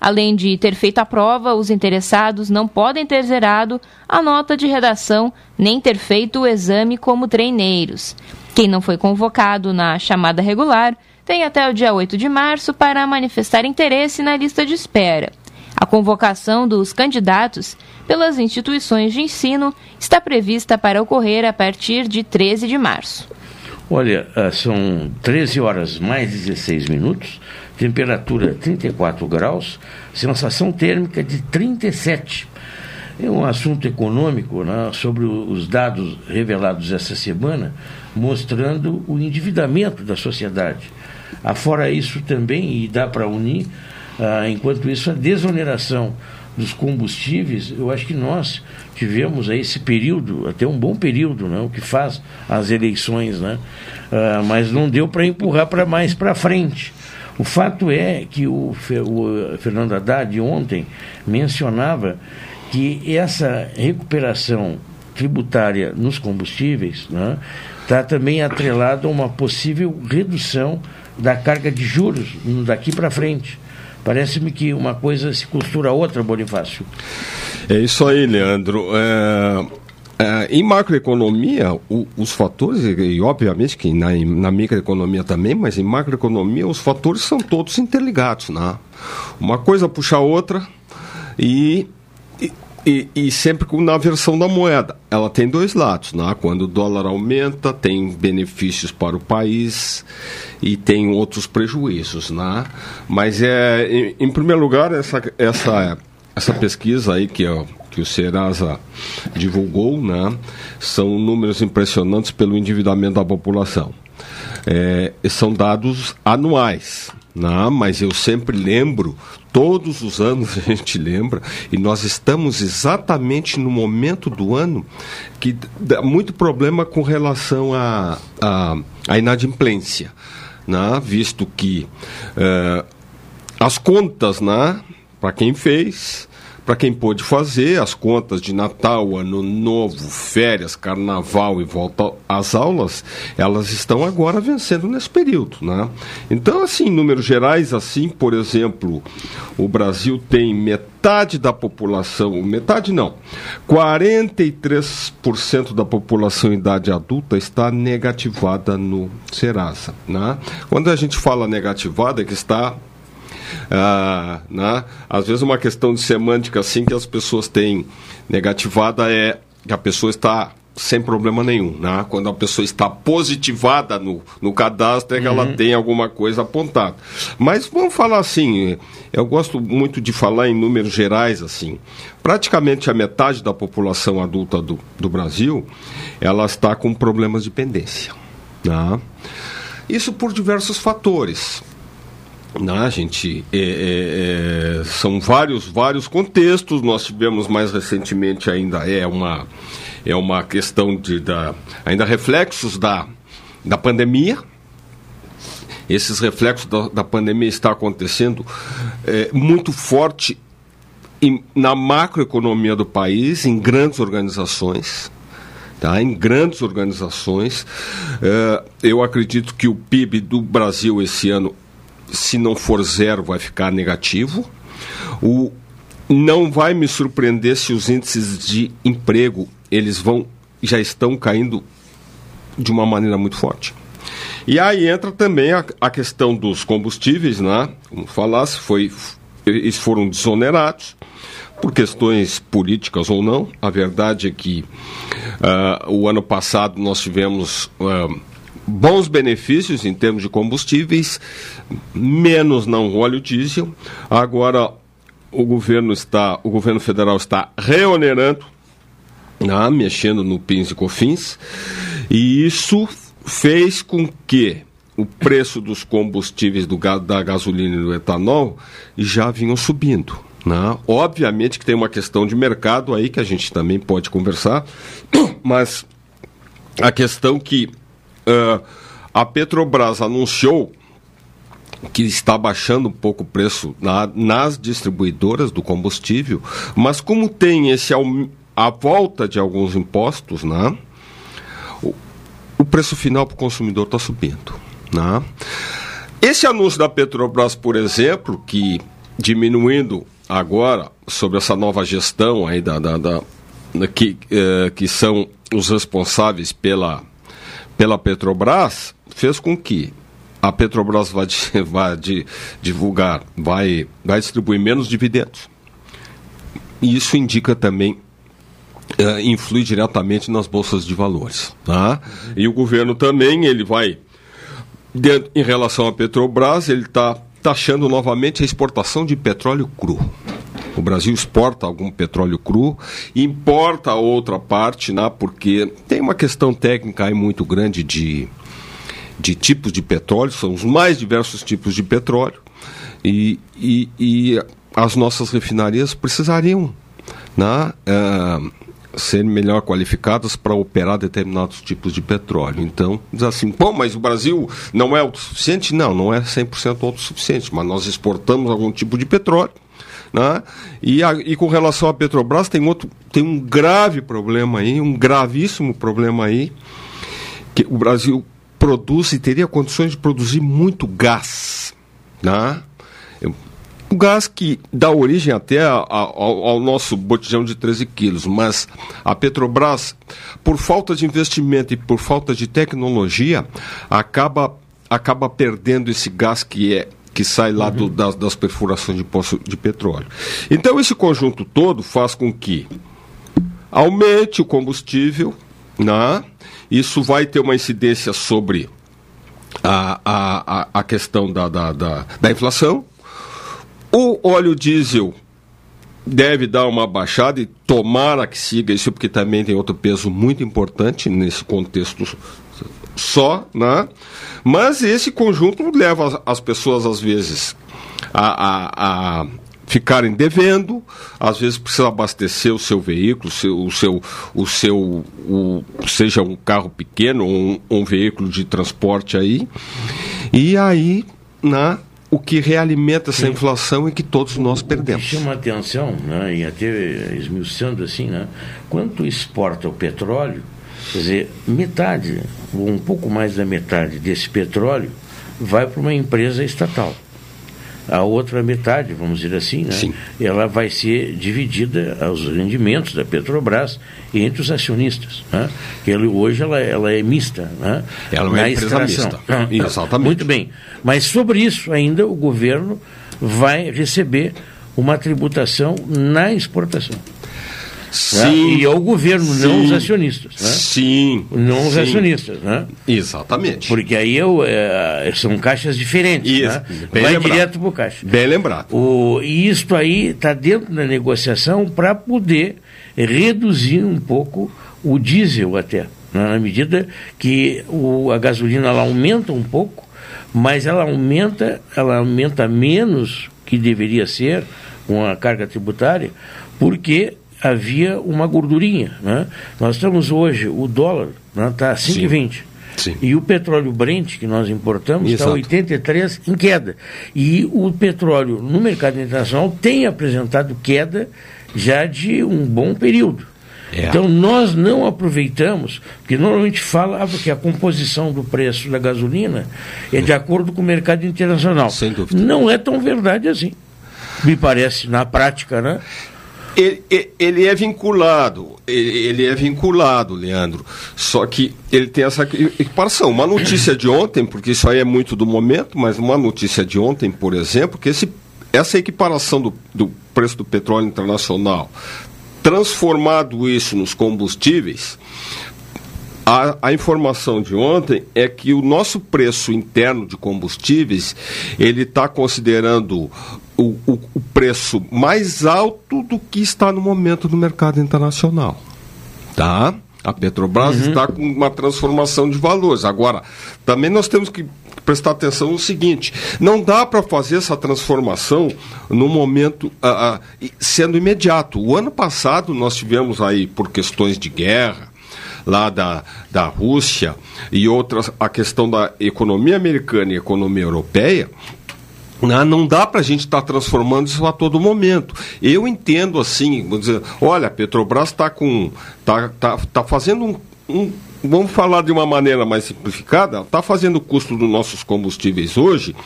Além de ter feito a prova, os interessados não podem ter zerado a nota de redação nem ter feito o exame como treineiros. Quem não foi convocado na chamada regular tem até o dia 8 de março para manifestar interesse na lista de espera. A convocação dos candidatos pelas instituições de ensino está prevista para ocorrer a partir de 13 de março. Olha, são 13 horas mais 16 minutos temperatura 34 graus, sensação térmica de 37. É um assunto econômico né, sobre os dados revelados essa semana, mostrando o endividamento da sociedade. Afora isso também, e dá para unir, ah, enquanto isso, a desoneração dos combustíveis, eu acho que nós tivemos aí esse período, até um bom período, né, o que faz as eleições, né, ah, mas não deu para empurrar para mais para frente. O fato é que o, o Fernando Haddad ontem mencionava que essa recuperação tributária nos combustíveis está né, tá também atrelada a uma possível redução da carga de juros daqui para frente. Parece-me que uma coisa se costura a outra, Bonifácio. É isso aí, Leandro. É... É, em macroeconomia, o, os fatores, e, e obviamente que na, na, microeconomia também, mas em macroeconomia os fatores são todos interligados. Né? Uma coisa puxa a outra e, e, e, sempre na versão da moeda. Ela tem dois lados. Né? Quando o dólar aumenta, tem benefícios para o país e tem outros prejuízos. Né? Mas, é, em, em primeiro lugar, essa, essa, essa pesquisa aí que eu que o Serasa divulgou, né, são números impressionantes pelo endividamento da população. É, são dados anuais. Não, mas eu sempre lembro, todos os anos a gente lembra, e nós estamos exatamente no momento do ano que dá muito problema com relação à a, a, a, inadimplência, né? visto que uh, as contas, né, para quem fez, para quem pôde fazer as contas de Natal, Ano Novo, férias, Carnaval e volta às aulas, elas estão agora vencendo nesse período, né? Então, assim, em números gerais, assim, por exemplo, o Brasil tem metade da população, metade não, 43% da população em idade adulta está negativada no Serasa, né? Quando a gente fala negativada, é que está ah, né? Às vezes uma questão de semântica assim que as pessoas têm negativada é que a pessoa está sem problema nenhum. Né? Quando a pessoa está positivada no, no cadastro, é que uhum. ela tem alguma coisa apontada. Mas vamos falar assim, eu gosto muito de falar em números gerais assim. Praticamente a metade da população adulta do, do Brasil, ela está com problemas de pendência. Né? Isso por diversos fatores. Né, gente, é, é, é, são vários, vários contextos. Nós tivemos mais recentemente ainda é uma, é uma questão de da, ainda reflexos da, da pandemia. Esses reflexos da, da pandemia está acontecendo é, muito forte em, na macroeconomia do país, em grandes organizações. Tá, em grandes organizações. É, eu acredito que o PIB do Brasil esse ano se não for zero, vai ficar negativo. O, não vai me surpreender se os índices de emprego eles vão já estão caindo de uma maneira muito forte. E aí entra também a, a questão dos combustíveis, né? Como falasse, foi, eles foram desonerados por questões políticas ou não. A verdade é que uh, o ano passado nós tivemos uh, bons benefícios em termos de combustíveis, menos não óleo diesel. Agora o governo está, o governo federal está reonerando, né, mexendo no PINS e COFINS, e isso fez com que o preço dos combustíveis do, da gasolina e do etanol já vinham subindo. Né? Obviamente que tem uma questão de mercado aí que a gente também pode conversar, mas a questão que Uh, a Petrobras anunciou que está baixando um pouco o preço na, nas distribuidoras do combustível, mas como tem esse a volta de alguns impostos, né, o, o preço final para o consumidor está subindo. Né? Esse anúncio da Petrobras, por exemplo, que diminuindo agora sobre essa nova gestão aí da, da, da que, eh, que são os responsáveis pela pela Petrobras fez com que a Petrobras vai, vai divulgar, vai, vai distribuir menos dividendos. E isso indica também Uh, influi diretamente nas bolsas de valores. Tá? E o governo também, ele vai, dentro, em relação à Petrobras, ele está taxando novamente a exportação de petróleo cru. O Brasil exporta algum petróleo cru, importa outra parte, né, porque tem uma questão técnica aí muito grande de, de tipos de petróleo, são os mais diversos tipos de petróleo, e, e, e as nossas refinarias precisariam né, uh, ser melhor qualificadas para operar determinados tipos de petróleo. Então, diz assim, bom, mas o Brasil não é autossuficiente? Não, não é 100% autossuficiente, mas nós exportamos algum tipo de petróleo né? E, a, e com relação à Petrobras, tem, outro, tem um grave problema aí, um gravíssimo problema aí, que o Brasil produz e teria condições de produzir muito gás. Né? O gás que dá origem até ao, ao, nosso botijão de 13 quilos, mas a Petrobras, por falta de investimento e por falta de tecnologia, acaba, acaba perdendo esse gás que é que sai lá do, das, das perfurações de poço de petróleo. Então, esse conjunto todo faz com que aumente o combustível, né? isso vai ter uma incidência sobre a, a, a questão da, da, da, da inflação. O óleo diesel deve dar uma baixada e tomara que siga isso, porque também tem outro peso muito importante nesse contexto só, né? Mas esse conjunto leva as, as pessoas, às vezes, a, a, a ficarem devendo, às vezes precisa abastecer o seu veículo, seu, o seu, o seu o, seja um carro pequeno ou um, um veículo de transporte aí, e aí, né, o que realimenta essa inflação é que todos nós perdemos. O que chama atenção, né, e até esmiuçando assim, né, quanto exporta o petróleo, quer dizer, metade, ou um pouco mais da metade desse petróleo vai para uma empresa estatal. A outra metade, vamos dizer assim, né, Sim. ela vai ser dividida aos rendimentos da Petrobras entre os acionistas. Né? Ele, hoje ela, ela é mista. Né? Ela é uma na empresa extração. mista. Exatamente. Muito bem. Mas sobre isso ainda o governo vai receber uma tributação na exportação. Sim. Né? E é o governo, não Sim. os acionistas. Né? Sim. Não os Sim. acionistas. Né? Exatamente. Porque aí eu, é, são caixas diferentes. Isso. Né? Vai lembrado. direto para o caixa. Bem lembrado. O, e isto aí está dentro da negociação para poder reduzir um pouco o diesel até, né? na medida que o, a gasolina ela aumenta um pouco, mas ela aumenta, ela aumenta menos que deveria ser com a carga tributária, porque havia uma gordurinha. Né? Nós estamos hoje, o dólar está a 5,20. Sim. E o petróleo Brent, que nós importamos, está Exato. 83 em queda. E o petróleo no mercado internacional tem apresentado queda já de um bom período. É. Então nós não aproveitamos, porque normalmente fala ah, porque a composição do preço da gasolina é de acordo com o mercado internacional. Sem dúvida. Não é tão verdade assim. Me parece, na prática, né? Ele, ele- é vinculado, ele, é vinculado, Leandro. Só que ele tem essa equi- equiparação. Uma notícia de ontem, porque isso aí é muito do momento, mas uma notícia de ontem, por exemplo, que esse, essa equiparação do, do preço do petróleo internacional, transformado isso nos combustíveis, a, a informação de ontem é que o nosso preço interno de combustíveis ele está considerando o, o, o preço mais alto do que está no momento no mercado internacional, tá? A Petrobras está com uma transformação de valores. Agora, também nós temos que prestar atenção no seguinte: não dá para fazer essa transformação no momento ah, e- sendo imediato. O ano passado nós tivemos aí por questões de guerra lá da, da Rússia e outras, a questão da economia americana e economia europeia, não dá para a gente estar transformando isso a todo momento. Eu entendo assim, dizer, olha, a Petrobras está com. tá, tá, tá fazendo um, um- Vamos falar de uma maneira mais simplificada, está fazendo o custo dos nossos combustíveis hoje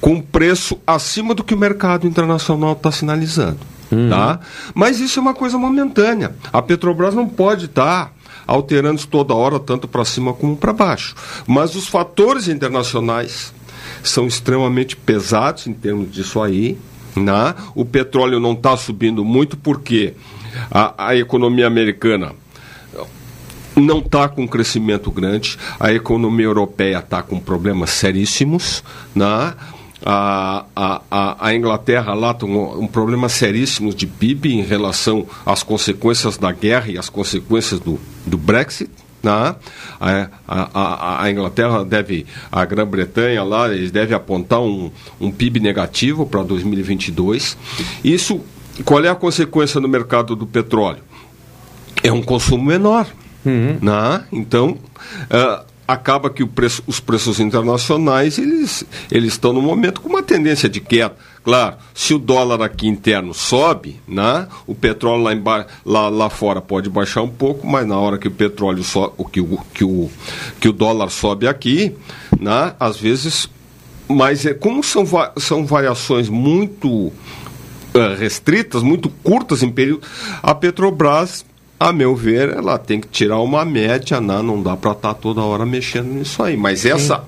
com preço acima do que o mercado internacional está sinalizando. Tá? Mas isso é uma coisa momentânea. A Petrobras não pode estar alterando isso toda hora, tanto para cima como para baixo. Mas os fatores internacionais são extremamente pesados em termos disso aí. Né? O petróleo não está subindo muito porque a, a economia americana não está com um crescimento grande, a economia europeia está com problemas seríssimos, né? a, a, a, Inglaterra lá tem um, um problema seríssimo de PIB em relação às consequências da guerra e às consequências do, do Brexit. A, a, a, Inglaterra deve, a Grã-Bretanha lá, eles devem apontar um, um PIB negativo para 2022. Isso, qual é a consequência no mercado do petróleo? É um consumo menor. Né? Então, ah, acaba que o preço- os preços internacionais eles, eles estão no momento com uma tendência de queda. Claro, se o dólar aqui interno sobe, né? o petróleo lá, emba- lá, lá fora pode baixar um pouco, mas na hora que o petróleo so, o, que, o, que, o, que o dólar sobe aqui, né? às vezes. Mas é, como são, são variações muito eh, restritas, muito curtas em período, a Petrobras, a meu ver, ela tem que tirar uma média, né? não dá para estar toda hora mexendo nisso aí. Mas essa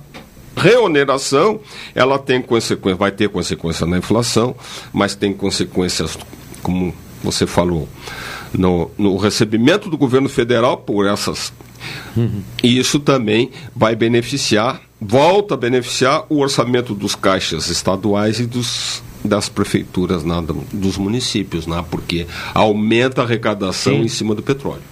reoneração, ela tem consequência, vai ter consequência na inflação, mas tem consequências, como você falou, no, no recebimento do governo federal por essas e isso também vai beneficiar, volta a beneficiar o orçamento dos caixas estaduais e dos, das prefeituras, do- dos municípios, né, porque aumenta a arrecadação Sim. em cima do petróleo.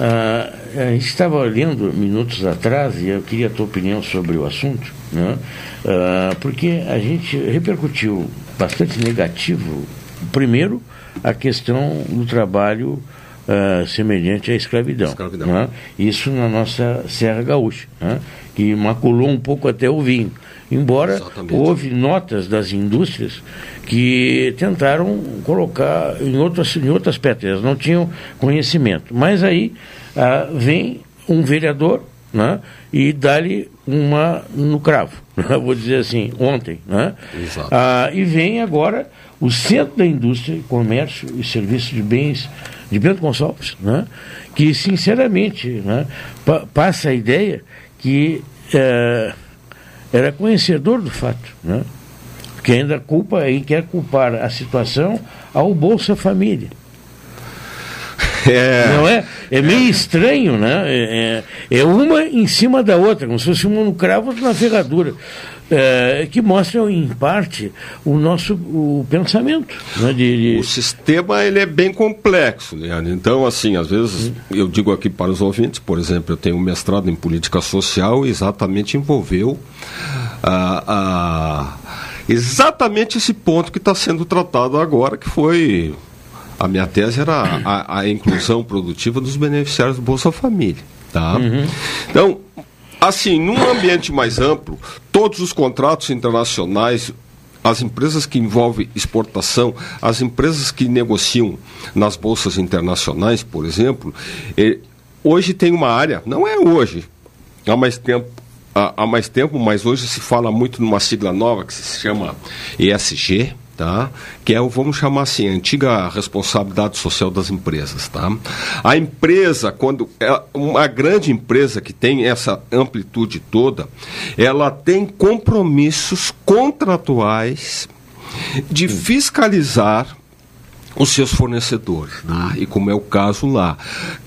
Ah, a gente estava lendo minutos atrás e eu queria a tua opinião sobre o assunto, né? Ah, porque a gente repercutiu bastante negativo, primeiro, a questão do trabalho ah, semelhante à escravidão. né? Isso na nossa Serra Gaúcha, né? que maculou um pouco até o vinho. Embora houve notas das indústrias que tentaram colocar em outros, em outros aspectos, elas não tinham conhecimento. Mas aí ah, vem um vereador né, e dá-lhe uma no cravo, né, vou dizer assim, ontem. Né? Exato. Ah, e vem agora o Centro da Indústria, Comércio e Serviços de Bens de Bento Gonçalves, né, que sinceramente né, pa- passa a ideia que eh, era conhecedor do fato, né, que ainda culpa e quer culpar a situação ao Bolsa Família. É. Não é? É meio estranho, né? É, é- é uma em cima da outra, como se fosse no cravo na ferradura. É, que mostram, em parte, o nosso o pensamento. Né? De, de- O sistema ele é bem complexo, Leandro. Então, assim, às vezes eu digo aqui para os ouvintes, por exemplo, eu tenho um mestrado em política social e exatamente envolveu ah, ah, exatamente esse ponto que está sendo tratado agora, que foi a minha tese era a, a inclusão produtiva dos beneficiários do Bolsa Família, tá? Então, assim, num ambiente mais amplo, todos os contratos internacionais as empresas que envolvem exportação, as empresas que negociam nas bolsas internacionais, por exemplo, hoje tem uma área, não é hoje, há mais tempo, há mais tempo, mas hoje se fala muito numa sigla nova que se chama ESG, tá? Que é o vamos chamar assim, a antiga responsabilidade social das empresas, tá? A empresa, quando é uma grande empresa que tem essa amplitude toda, ela tem compromissos contratuais de fiscalizar os seus fornecedores, né? e como é o caso lá.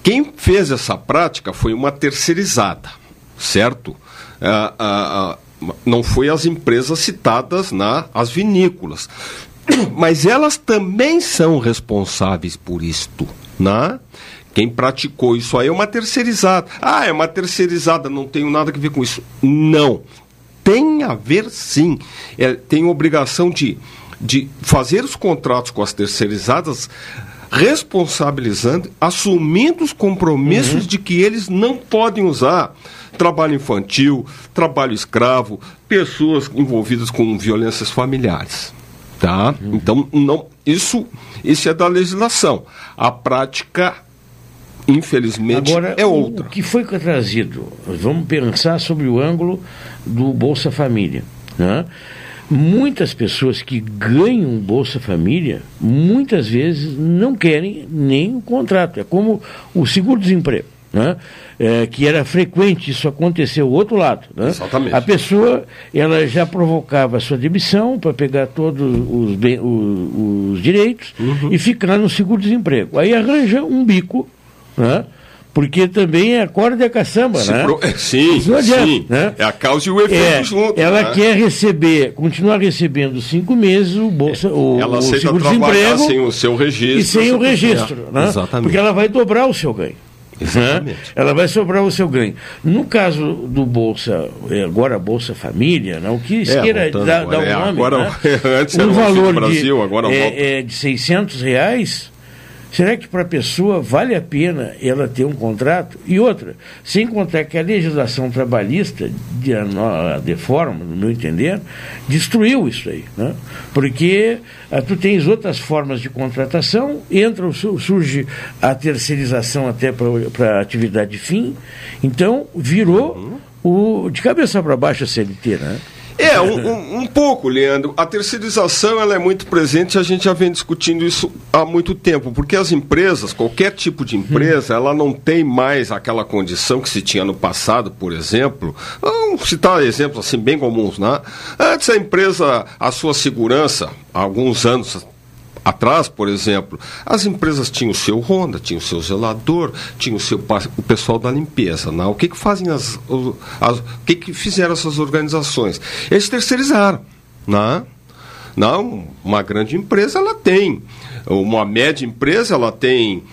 Quem fez essa prática foi uma terceirizada, certo? Ah, ah, ah, não foi as empresas citadas na as vinícolas, mas elas também são responsáveis por isto, né? Quem praticou isso aí é uma terceirizada. Ah, é uma terceirizada, não tenho nada a ver com isso. Não. Tem a ver sim. É, tem obrigação de, de fazer os contratos com as terceirizadas responsabilizando, assumindo os compromissos de que eles não podem usar trabalho infantil, trabalho escravo, pessoas envolvidas com violências familiares. Tá? Então, não, isso, isso é da legislação. A prática, infelizmente, Agora, é outra. O que foi trazido? Vamos pensar sobre o ângulo do Bolsa Família. Né? Muitas pessoas que ganham Bolsa Família, muitas vezes não querem nem o contrato. É como o seguro-desemprego. Né? É, que era frequente isso acontecer o outro lado. Né? Exatamente. A pessoa ela já provocava sua demissão para pegar todos os, bem- o- os direitos Uhum. e ficar no seguro-desemprego. Aí arranja um bico, né? porque também é a corda e a caçamba. Se né? pro- Sim, Isso não adianta, sim. né? É a causa e o efeito É, junto. ela né? quer receber, continuar recebendo cinco meses o bolsa, o, Ela o seguro-desemprego sem o seu registro. e sem o É, registro, né? Exatamente. Porque ela vai dobrar o seu ganho. Né? Ela vai sobrar o seu ganho. No caso do Bolsa, eh, agora Bolsa Família, né? o que se É, dar, agora, dar é, um nome, agora- né? antes um o valor Brasil, de, agora é, é, de 600 reais, será que para a pessoa vale a pena ela ter um contrato? E outra, sem contar que a legislação trabalhista, de, a no- a deforma, no meu entender, destruiu isso aí. Né? Porque ah, tu tens outras formas de contratação, entra, surge a terceirização até para a atividade fim, então virou o, de cabeça para baixo a CLT, né? É, um, um- pouco, Leandro. A terceirização ela é muito presente a gente já vem discutindo isso há muito tempo, porque as empresas, qualquer tipo de empresa, ela não tem mais aquela condição que se tinha no passado, por exemplo. Vamos citar exemplos assim bem comuns, né? Antes a empresa, a sua segurança, há alguns anos atrás, por exemplo, as empresas tinham o seu Honda, tinham o seu zelador, tinham o seu o pessoal da limpeza. Né? O que, que fazem as, as- o que, que fizeram essas organizações? Eles terceirizaram, né? Não, uma grande empresa ela tem. Uma média empresa ela tem,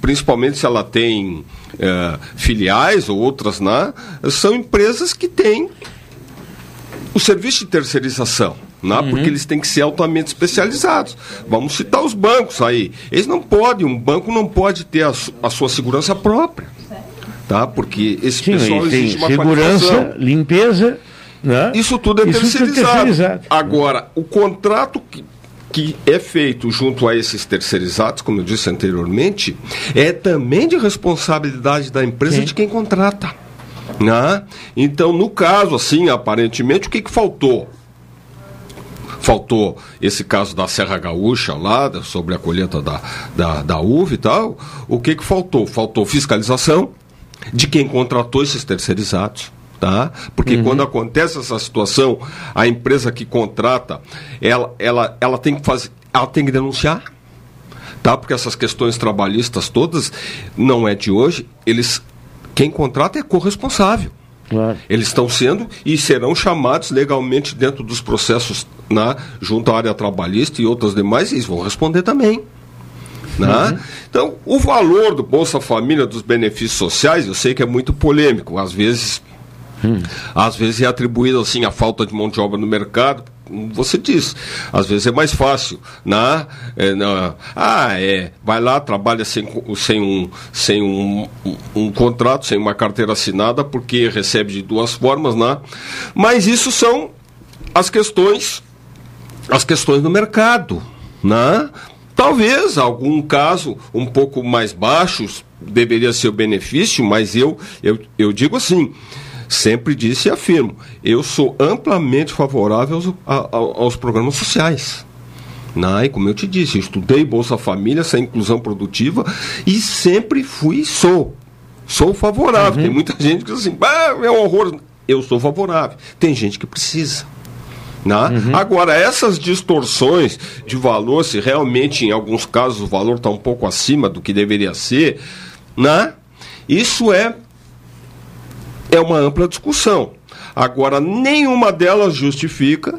principalmente se ela tem eh, filiais ou outras, né, são empresas que têm o serviço de terceirização. Né? Porque eles têm que ser altamente especializados. Vamos citar os bancos aí. Eles não podem, um banco não pode ter a, su- a sua segurança própria. Tá? Porque esse Sim, pessoal existe uma segurança, limpeza. Né? Isso tudo é Isso é terceirizado. terceirizado. Agora, o contrato que, que é feito junto a esses terceirizados, como eu disse anteriormente, é também de responsabilidade da empresa de quem contrata. Né? Então, no caso, assim, aparentemente, o que, que faltou? Faltou esse caso da Serra Gaúcha lá, sobre a colheita da, da, da uva e tal. O que, que faltou? Faltou fiscalização de quem contratou esses terceirizados. Tá? Porque quando acontece essa situação, a empresa que contrata, ela, ela, ela tem que fazer, ela tem que denunciar, tá? Porque essas questões trabalhistas todas não é de hoje, eles quem contrata é corresponsável. Eles estão sendo e serão chamados legalmente dentro dos processos né, junto à área trabalhista e outras demais, eles vão responder também. Né? Então, o valor do Bolsa Família, dos benefícios sociais, eu sei que é muito polêmico. Às vezes, às vezes é atribuído assim a falta de mão de obra no mercado. Como Você diz, às vezes é mais fácil, né? É, na- ah, é, vai lá, trabalha sem, sem, um, sem um, um, um contrato, sem uma carteira assinada, porque recebe de duas formas, né? Mas isso são as questões, as questões do mercado, né? Talvez algum caso um pouco mais baixos deveria ser o benefício, mas eu, eu, eu digo assim, sempre disse e afirmo, eu sou amplamente favorável aos, a- aos programas sociais. Né? E como eu te disse, eu estudei Bolsa Família, essa inclusão produtiva e sempre fui e sou. Sou favorável. Tem muita gente que diz assim, ah, é um horror. Eu sou favorável. Tem gente que precisa. Né? Agora, essas distorções de valor, se realmente em alguns casos o valor está um pouco acima do que deveria ser, né? isso é, é uma ampla discussão. Agora, nenhuma delas justifica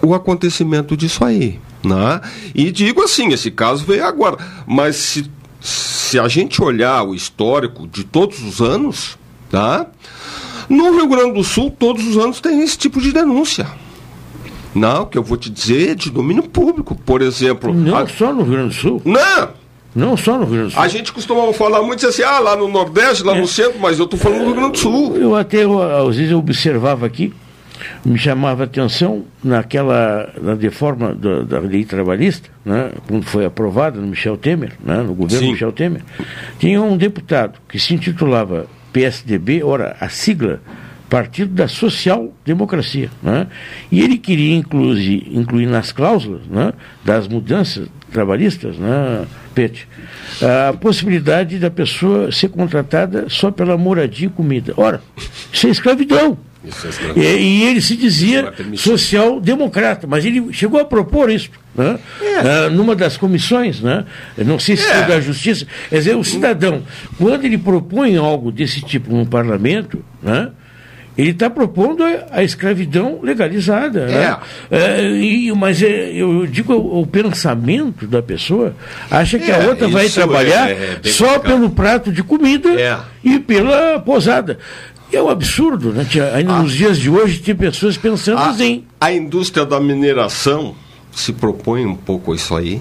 o acontecimento disso aí. Né? E digo assim, esse caso veio agora. Mas se, se a gente olhar o histórico de todos os anos, tá? no Rio Grande do Sul, todos os anos tem esse tipo de denúncia. Não, que eu vou te dizer é de domínio público. Por exemplo. Não só no Rio Grande do Sul. Não! Não só no Rio Grande do Sul. A gente costumava falar muito assim, ah, lá no Nordeste, lá no centro, mas eu estou falando do Rio Grande do Sul. Eu até, às vezes, eu observava aqui, me chamava a atenção naquela, na deforma da, da lei trabalhista, né, quando foi aprovada no Michel Temer, né, no governo Sim. Michel Temer, tinha um deputado que se intitulava PSDB, ora, a sigla Partido da Social Democracia, né, e ele queria incluir, incluir nas cláusulas né, das mudanças trabalhistas, né, Pete, a possibilidade da pessoa ser contratada só pela moradia e comida. Ora, isso é escravidão. Isso E, e ele se dizia social-democrata, mas ele chegou a propor isso. Né? Ah, numa das comissões, né? Não sei se foi da Justiça. Quer dizer, o cidadão, quando ele propõe algo desse tipo no parlamento, né? Ele está propondo a, a escravidão legalizada. né? É, e- mas é, eu digo, o, o pensamento da pessoa acha que a É, outra vai trabalhar é- é bem só complicado. pelo prato de comida e pela posada. É um absurdo, né? Ainda nos dias de hoje tem pessoas pensando A, assim. a indústria da mineração se propõe um pouco a isso aí.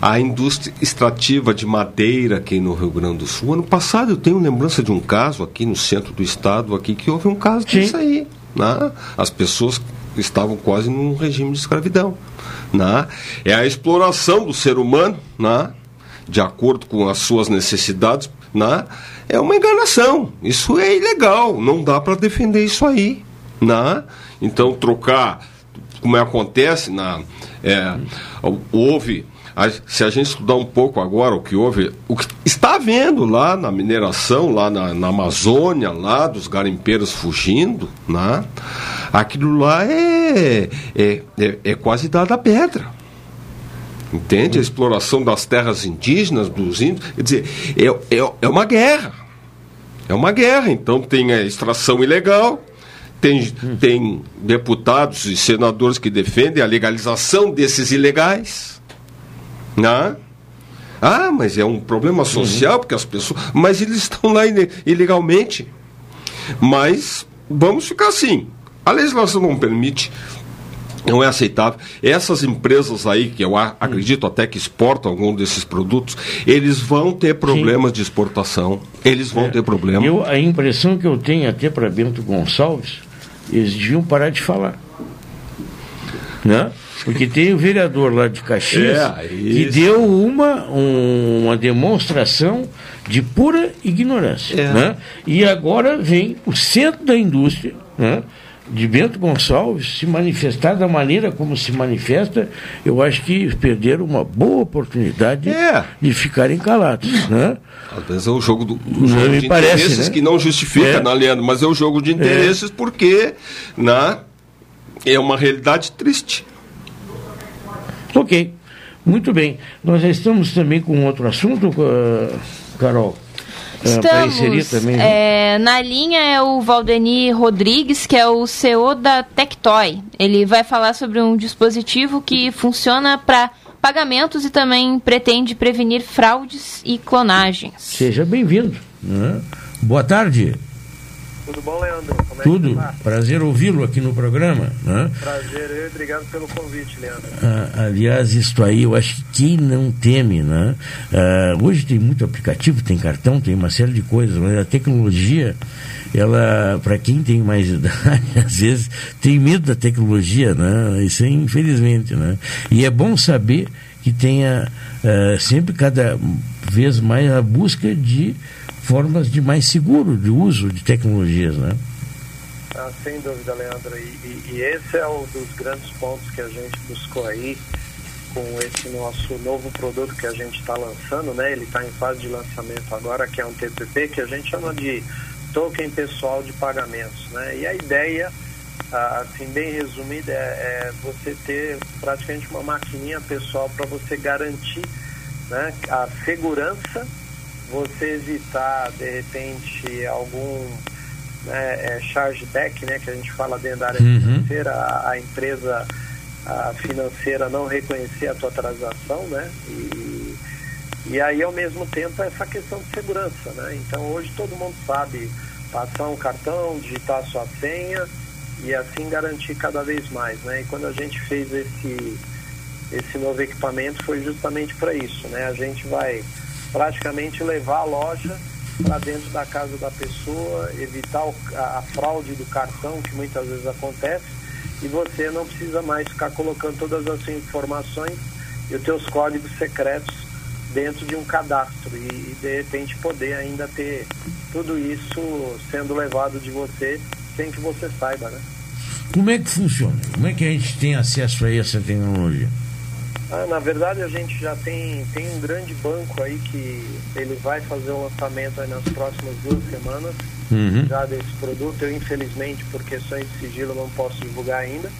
A indústria extrativa de madeira aqui no Rio Grande do Sul. Ano passado eu tenho lembrança de um caso aqui no centro do estado, aqui que houve um caso disso aí. Né? As pessoas estavam quase num regime de escravidão. Né? É a exploração do ser humano, né? de acordo com as suas necessidades, né? é uma enganação. Isso é ilegal. Não dá para defender isso aí. Né? Então, trocar, como acontece, na, é, houve. Se a gente estudar um pouco agora o que houve, o que está havendo lá na mineração, lá na, na Amazônia, lá dos garimpeiros fugindo, né? aquilo lá é, é, é, é quase dada a pedra. Entende? A exploração das terras indígenas, dos índios. Quer dizer, é, é, é uma guerra. É uma guerra. Então tem a extração ilegal, Tem, tem deputados e senadores que defendem a legalização desses ilegais. Né? Ah, mas é um problema social, porque as pessoas. Mas eles estão lá ile- ilegalmente. Mas vamos ficar assim. A legislação não permite. Não é aceitável. Essas empresas aí, que eu a- acredito até que exportam algum desses produtos, eles vão ter problemas de exportação. Eles vão ter problemas. Eu, a impressão que eu tenho até para Bento Gonçalves, eles deviam parar de falar. Né? Porque tem o vereador lá de Caxias É, que isso. deu uma, um- uma demonstração de pura ignorância. É. Né? E agora vem o centro da indústria né? de Bento Gonçalves se manifestar da maneira como se manifesta. Eu acho que perderam uma boa oportunidade É. de ficarem calados. Né? Às vezes é o jogo, do, o jogo de parece, interesses né? que não justifica, É. né, Leandro? Mas é o jogo de interesses porque né, é uma realidade triste. Ok, muito bem. Nós já estamos também com outro assunto, ah, Carol. para inserir Estamos. também. né? é, na linha é o Valdeni Rodrigues, que é o CEO da Tectoy. Ele vai falar sobre um dispositivo que funciona para pagamentos e também pretende prevenir fraudes e clonagens. Seja bem-vindo. né? Boa tarde. Tudo bom, Leandro? Como é Tudo. tá? Prazer ouvi-lo aqui no programa. né? Prazer, eu e obrigado pelo convite, Leandro. Ah, aliás, isto aí, eu acho que quem não teme, né? Ah, hoje tem muito aplicativo, tem cartão, tem uma série de coisas, mas a tecnologia, ela, para quem tem mais idade, às vezes tem medo da tecnologia, né? Isso é infelizmente, né? E é bom saber que tenha ah, sempre cada vez mais a busca de formas de mais seguro de uso de tecnologias, né? Ah, sem dúvida, Leandro. E, e- e esse é um dos grandes pontos que a gente buscou aí com esse nosso novo produto que a gente está lançando, né? Ele está em fase de lançamento agora, que é um TPP, que a gente chama de token pessoal de pagamentos, né? E a ideia, ah, assim, bem resumida, é, é você ter praticamente uma maquininha pessoal para você garantir né, a segurança, você evitar, de repente, algum né, é, chargeback, né, que a gente fala dentro da área Uhum. financeira, a, a empresa a financeira não reconhecer a tua transação, né, e, e aí, ao mesmo tempo, essa questão de segurança, né, então hoje todo mundo sabe passar um cartão, digitar a sua senha e assim garantir cada vez mais, né, e quando a gente fez esse esse novo equipamento foi justamente para isso, né? A gente vai praticamente levar a loja para dentro da casa da pessoa, evitar a, a fraude do cartão que muitas vezes acontece e você não precisa mais ficar colocando todas as suas informações e os teus códigos secretos dentro de um cadastro e, e, de repente poder ainda ter tudo isso sendo levado de você sem que você saiba, né? Como é que funciona? Como é que a gente tem acesso a essa tecnologia? Ah, na verdade a gente já tem, tem um grande banco aí que ele vai fazer o lançamento aí nas próximas duas semanas Uhum. já desse produto. Eu infelizmente por questões de sigilo não posso divulgar ainda,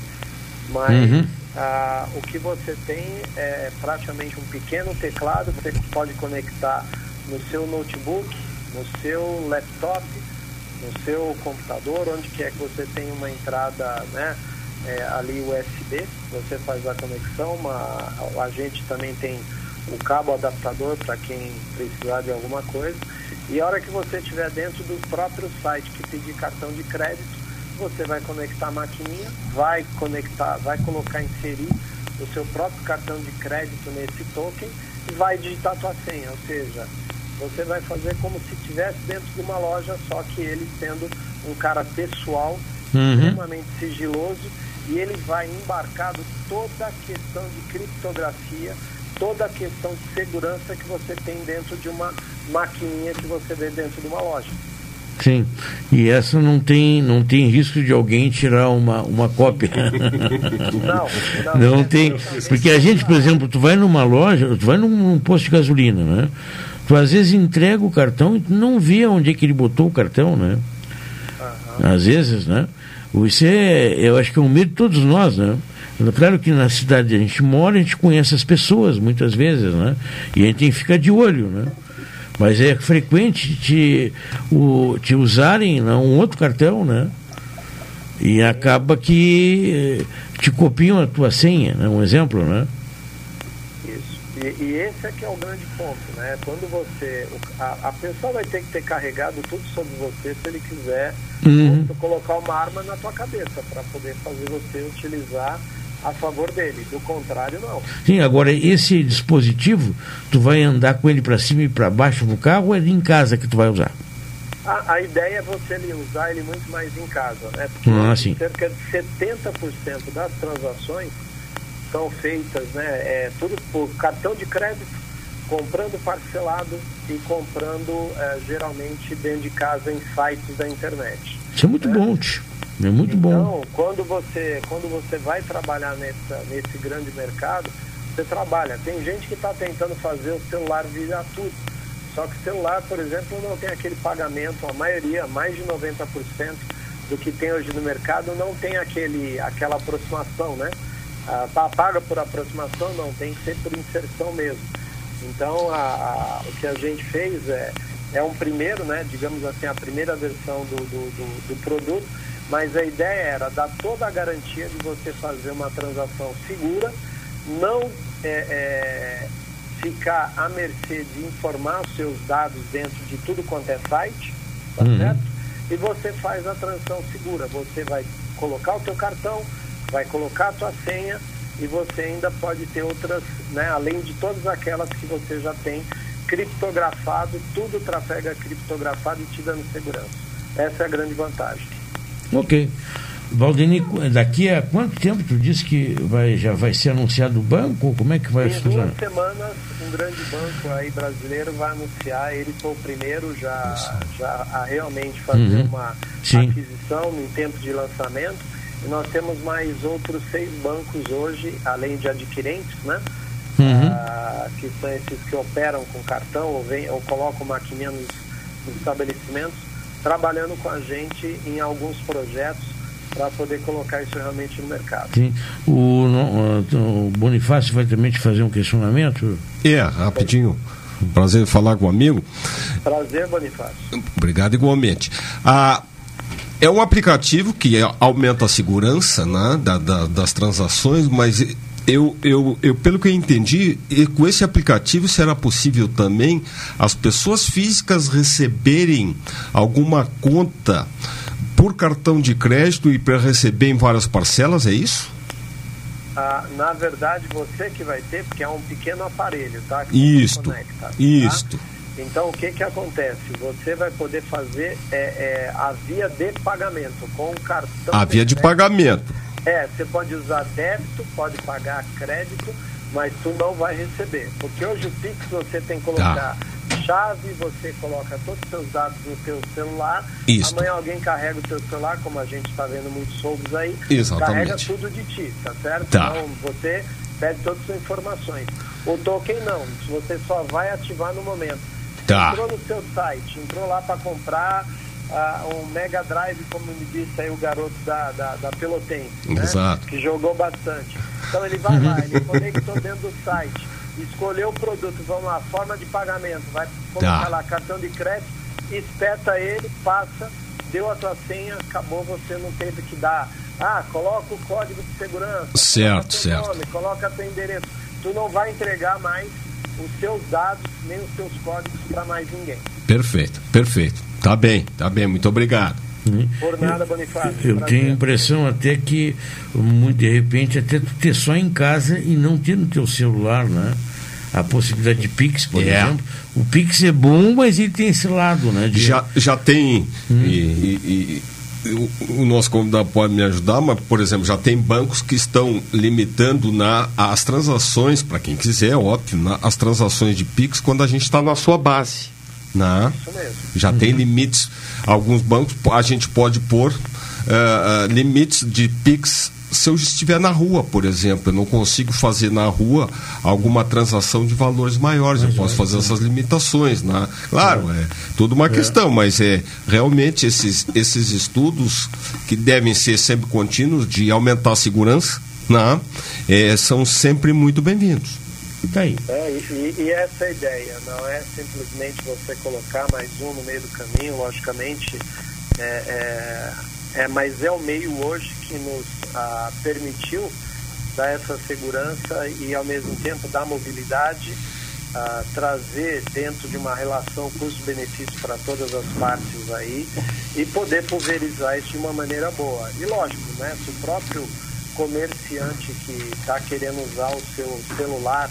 mas Uhum. ah, o que você tem é praticamente um pequeno teclado que você pode conectar no seu notebook, no seu laptop, no seu computador, onde quer que você tenha uma entrada, né? É, ali USB, você faz a conexão, uma, a gente também tem o cabo adaptador para quem precisar de alguma coisa. E a hora que você estiver dentro do próprio site que pedir cartão de crédito, você vai conectar a maquininha, vai conectar, vai colocar, inserir o seu próprio cartão de crédito nesse token e vai digitar sua senha, ou seja, você vai fazer como se estivesse dentro de uma loja, só que ele sendo um cara pessoal, Uhum. extremamente sigiloso, e ele vai embarcado toda a questão de criptografia, toda a questão de segurança que você tem dentro de uma maquininha que você vê dentro de uma loja. Sim. E essa não tem, não tem risco de alguém tirar uma, uma cópia. Não, não, tem. Porque a gente, por exemplo, tu vai numa loja, tu vai num, num posto de gasolina, né? Tu às vezes entrega o cartão e tu não vê onde é que ele botou o cartão, né? Às vezes, né? É, eu acho que é um medo de todos nós, né? Claro que na cidade a gente mora, a gente conhece as pessoas muitas vezes, né? E a gente tem que ficar de olho, né? Mas é frequente te, o, te usarem né, um outro cartão, né? E acaba que eh, te copiam a tua senha, né? um exemplo, né? E, e esse é que é o grande ponto, né? Quando você. A, a pessoa vai ter que ter carregado tudo sobre você se ele quiser Uhum. colocar uma arma na tua cabeça para poder fazer você utilizar a favor dele. Do contrário, não. Sim, agora esse dispositivo, tu vai andar com ele para cima e para baixo no carro ou é em casa que tu vai usar? A, a ideia é você usar ele muito mais em casa, né? Porque Ah, cerca de 70% das transações são feitas, né? É, tudo por cartão de crédito, comprando parcelado e comprando eh, geralmente dentro de casa em sites da internet. Isso é muito bom, tio. É muito bom. Então, quando você, quando você vai trabalhar nessa, nesse grande mercado, você trabalha. Tem gente que está tentando fazer o celular virar tudo. Só que o celular, por exemplo, não tem aquele pagamento, a maioria, mais de 90% do que tem hoje no mercado, não tem aquele, aquela aproximação, né? Tá, paga por aproximação, não, tem que ser por inserção mesmo. Então, a- a- o que a gente fez é, é um primeiro, né, digamos assim, a primeira versão do, do, do- do produto, mas a ideia era dar toda a garantia de você fazer uma transação segura, não é, é, ficar à mercê de informar os seus dados dentro de tudo quanto é site, tá Uhum. certo? E você faz a transação segura. Você vai colocar o teu cartão, vai colocar a tua senha e você ainda pode ter outras, né, além de todas aquelas que você já tem criptografado, tudo trafega criptografado e te dando segurança. Essa é a grande vantagem. Ok. Valdeni, daqui a quanto tempo tu disse que vai, já vai ser anunciado o banco? Como é que vai Em funcionar? duas semanas, um grande banco aí brasileiro vai anunciar, ele foi o primeiro já, já a realmente fazer Uhum. uma Sim. aquisição em tempo de lançamento. E nós temos mais outros seis bancos hoje, além de adquirentes, né? Uhum. Ah, que são esses que operam com cartão ou, vem, ou colocam maquininha nos, nos estabelecimentos, trabalhando com a gente em alguns projetos para poder colocar isso realmente no mercado. Sim. O, no- o Bonifácio vai também te fazer um questionamento? É, rapidinho. Prazer em falar com o amigo. Prazer, Bonifácio. Obrigado igualmente. Ah, é um aplicativo que é- aumenta a segurança né, da- da- das transações, mas eu, eu, eu, pelo que eu entendi, com esse aplicativo será possível também as pessoas físicas receberem alguma conta por cartão de crédito e para receber em várias parcelas, é isso? Ah, na verdade, você que vai ter, porque é um pequeno aparelho, tá? Que Isto, conecta, tá? isto. Então, o que que acontece? Você vai poder fazer é, é, a via de pagamento com o cartão. A via de pagamento. É, você pode usar débito, pode pagar crédito, mas tu não vai receber. Porque hoje o Pix você tem que colocar chave, você coloca todos os seus dados no teu celular. Isso. Amanhã alguém carrega o teu celular, como a gente está vendo muitos soldos aí. Exatamente. Carrega tudo de ti, tá certo? Tá. Então você pede todas as suas informações. O token não, você só vai ativar no momento. Tá. Entrou no seu site, entrou lá para comprar ah, um Mega Drive, como me disse aí o garoto da, da, da Pelotense, né? Que jogou bastante. Então ele vai lá, ele conectou dentro do site, escolheu o produto, vamos lá, forma de pagamento, vai colocar Tá. lá cartão de crédito, espeta ele, passa, deu a tua senha, acabou, você não teve que dar. Ah, coloca o código de segurança. Certo, teu certo. nome, coloca teu endereço. Tu não vai entregar mais os seus dados, nem os seus códigos para mais ninguém. Perfeito, perfeito. Tá bem, tá bem, muito obrigado. Por nada, Bonifácio. Eu prazer. tenho a impressão até que, muito de repente, até tu ter só em casa e não ter no teu celular, né? A possibilidade de Pix, por É. exemplo. O Pix é bom, mas ele tem esse lado, né? de- Já, já tem, Hum. e, e- e o, o nosso convidado pode me ajudar, mas, por exemplo, já tem bancos que estão limitando na, as transações, para quem quiser, óbvio, na, as transações de Pix quando a gente está na sua base. Né? Já tem limites. Alguns bancos a gente pode pôr ah, ah, limites de Pix se eu estiver na rua, por exemplo. Eu não consigo fazer na rua alguma transação de valores maiores. eu posso fazer essas limitações. Né? Claro, é tudo uma questão, mas é realmente esses, esses estudos que devem ser sempre contínuos de aumentar a segurança né? É, são sempre muito bem-vindos. Tá aí. É, e, e- e essa é a ideia, não é simplesmente você colocar mais um no meio do caminho, logicamente é, é, é, mas é o meio hoje que nos ah, permitiu dar essa segurança e ao mesmo tempo dar mobilidade, ah, trazer dentro de uma relação custo-benefício para todas as partes aí e poder pulverizar isso de uma maneira boa. E lógico, né, se o próprio comerciante que está querendo usar o seu celular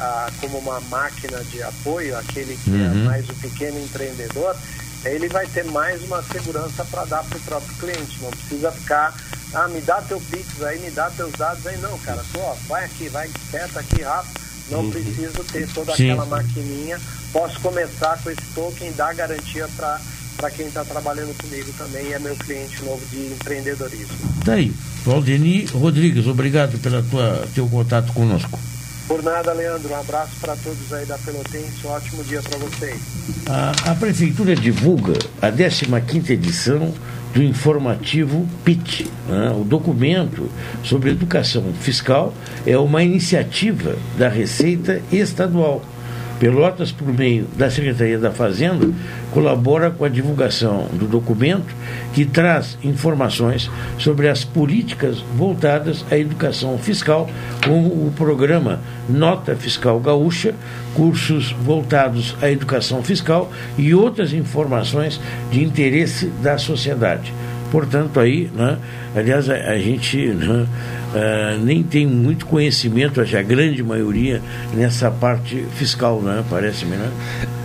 ah, como uma máquina de apoio, aquele que é Uhum. mais o pequeno empreendedor, ele vai ter mais uma segurança para dar para o próprio cliente. Não precisa ficar, ah, me dá teu Pix aí, me dá teus dados aí. Não, cara, tô, ó, vai aqui, vai, aperta aqui rápido. Não Uhum. preciso ter toda Sim. aquela maquininha. Posso começar com esse token e dar garantia para quem está trabalhando comigo também e é meu cliente novo de empreendedorismo. Daí, Valdeni Rodrigues, obrigado pelo teu contato conosco. Por nada, Leandro. Um abraço para todos aí da Pelotense. Um ótimo dia para vocês. A, a Prefeitura divulga a 15ª edição do informativo PIT. né? O documento sobre educação fiscal é uma iniciativa da Receita Estadual. Pelotas, por meio da Secretaria da Fazenda, colabora com a divulgação do documento que traz informações sobre as políticas voltadas à educação fiscal, como o programa Nota Fiscal Gaúcha, cursos voltados à educação fiscal e outras informações de interesse da sociedade. Portanto, aí, né, aliás, a, a gente né, ah, nem tem muito conhecimento, acho a grande maioria, nessa parte fiscal, né, parece-me, né?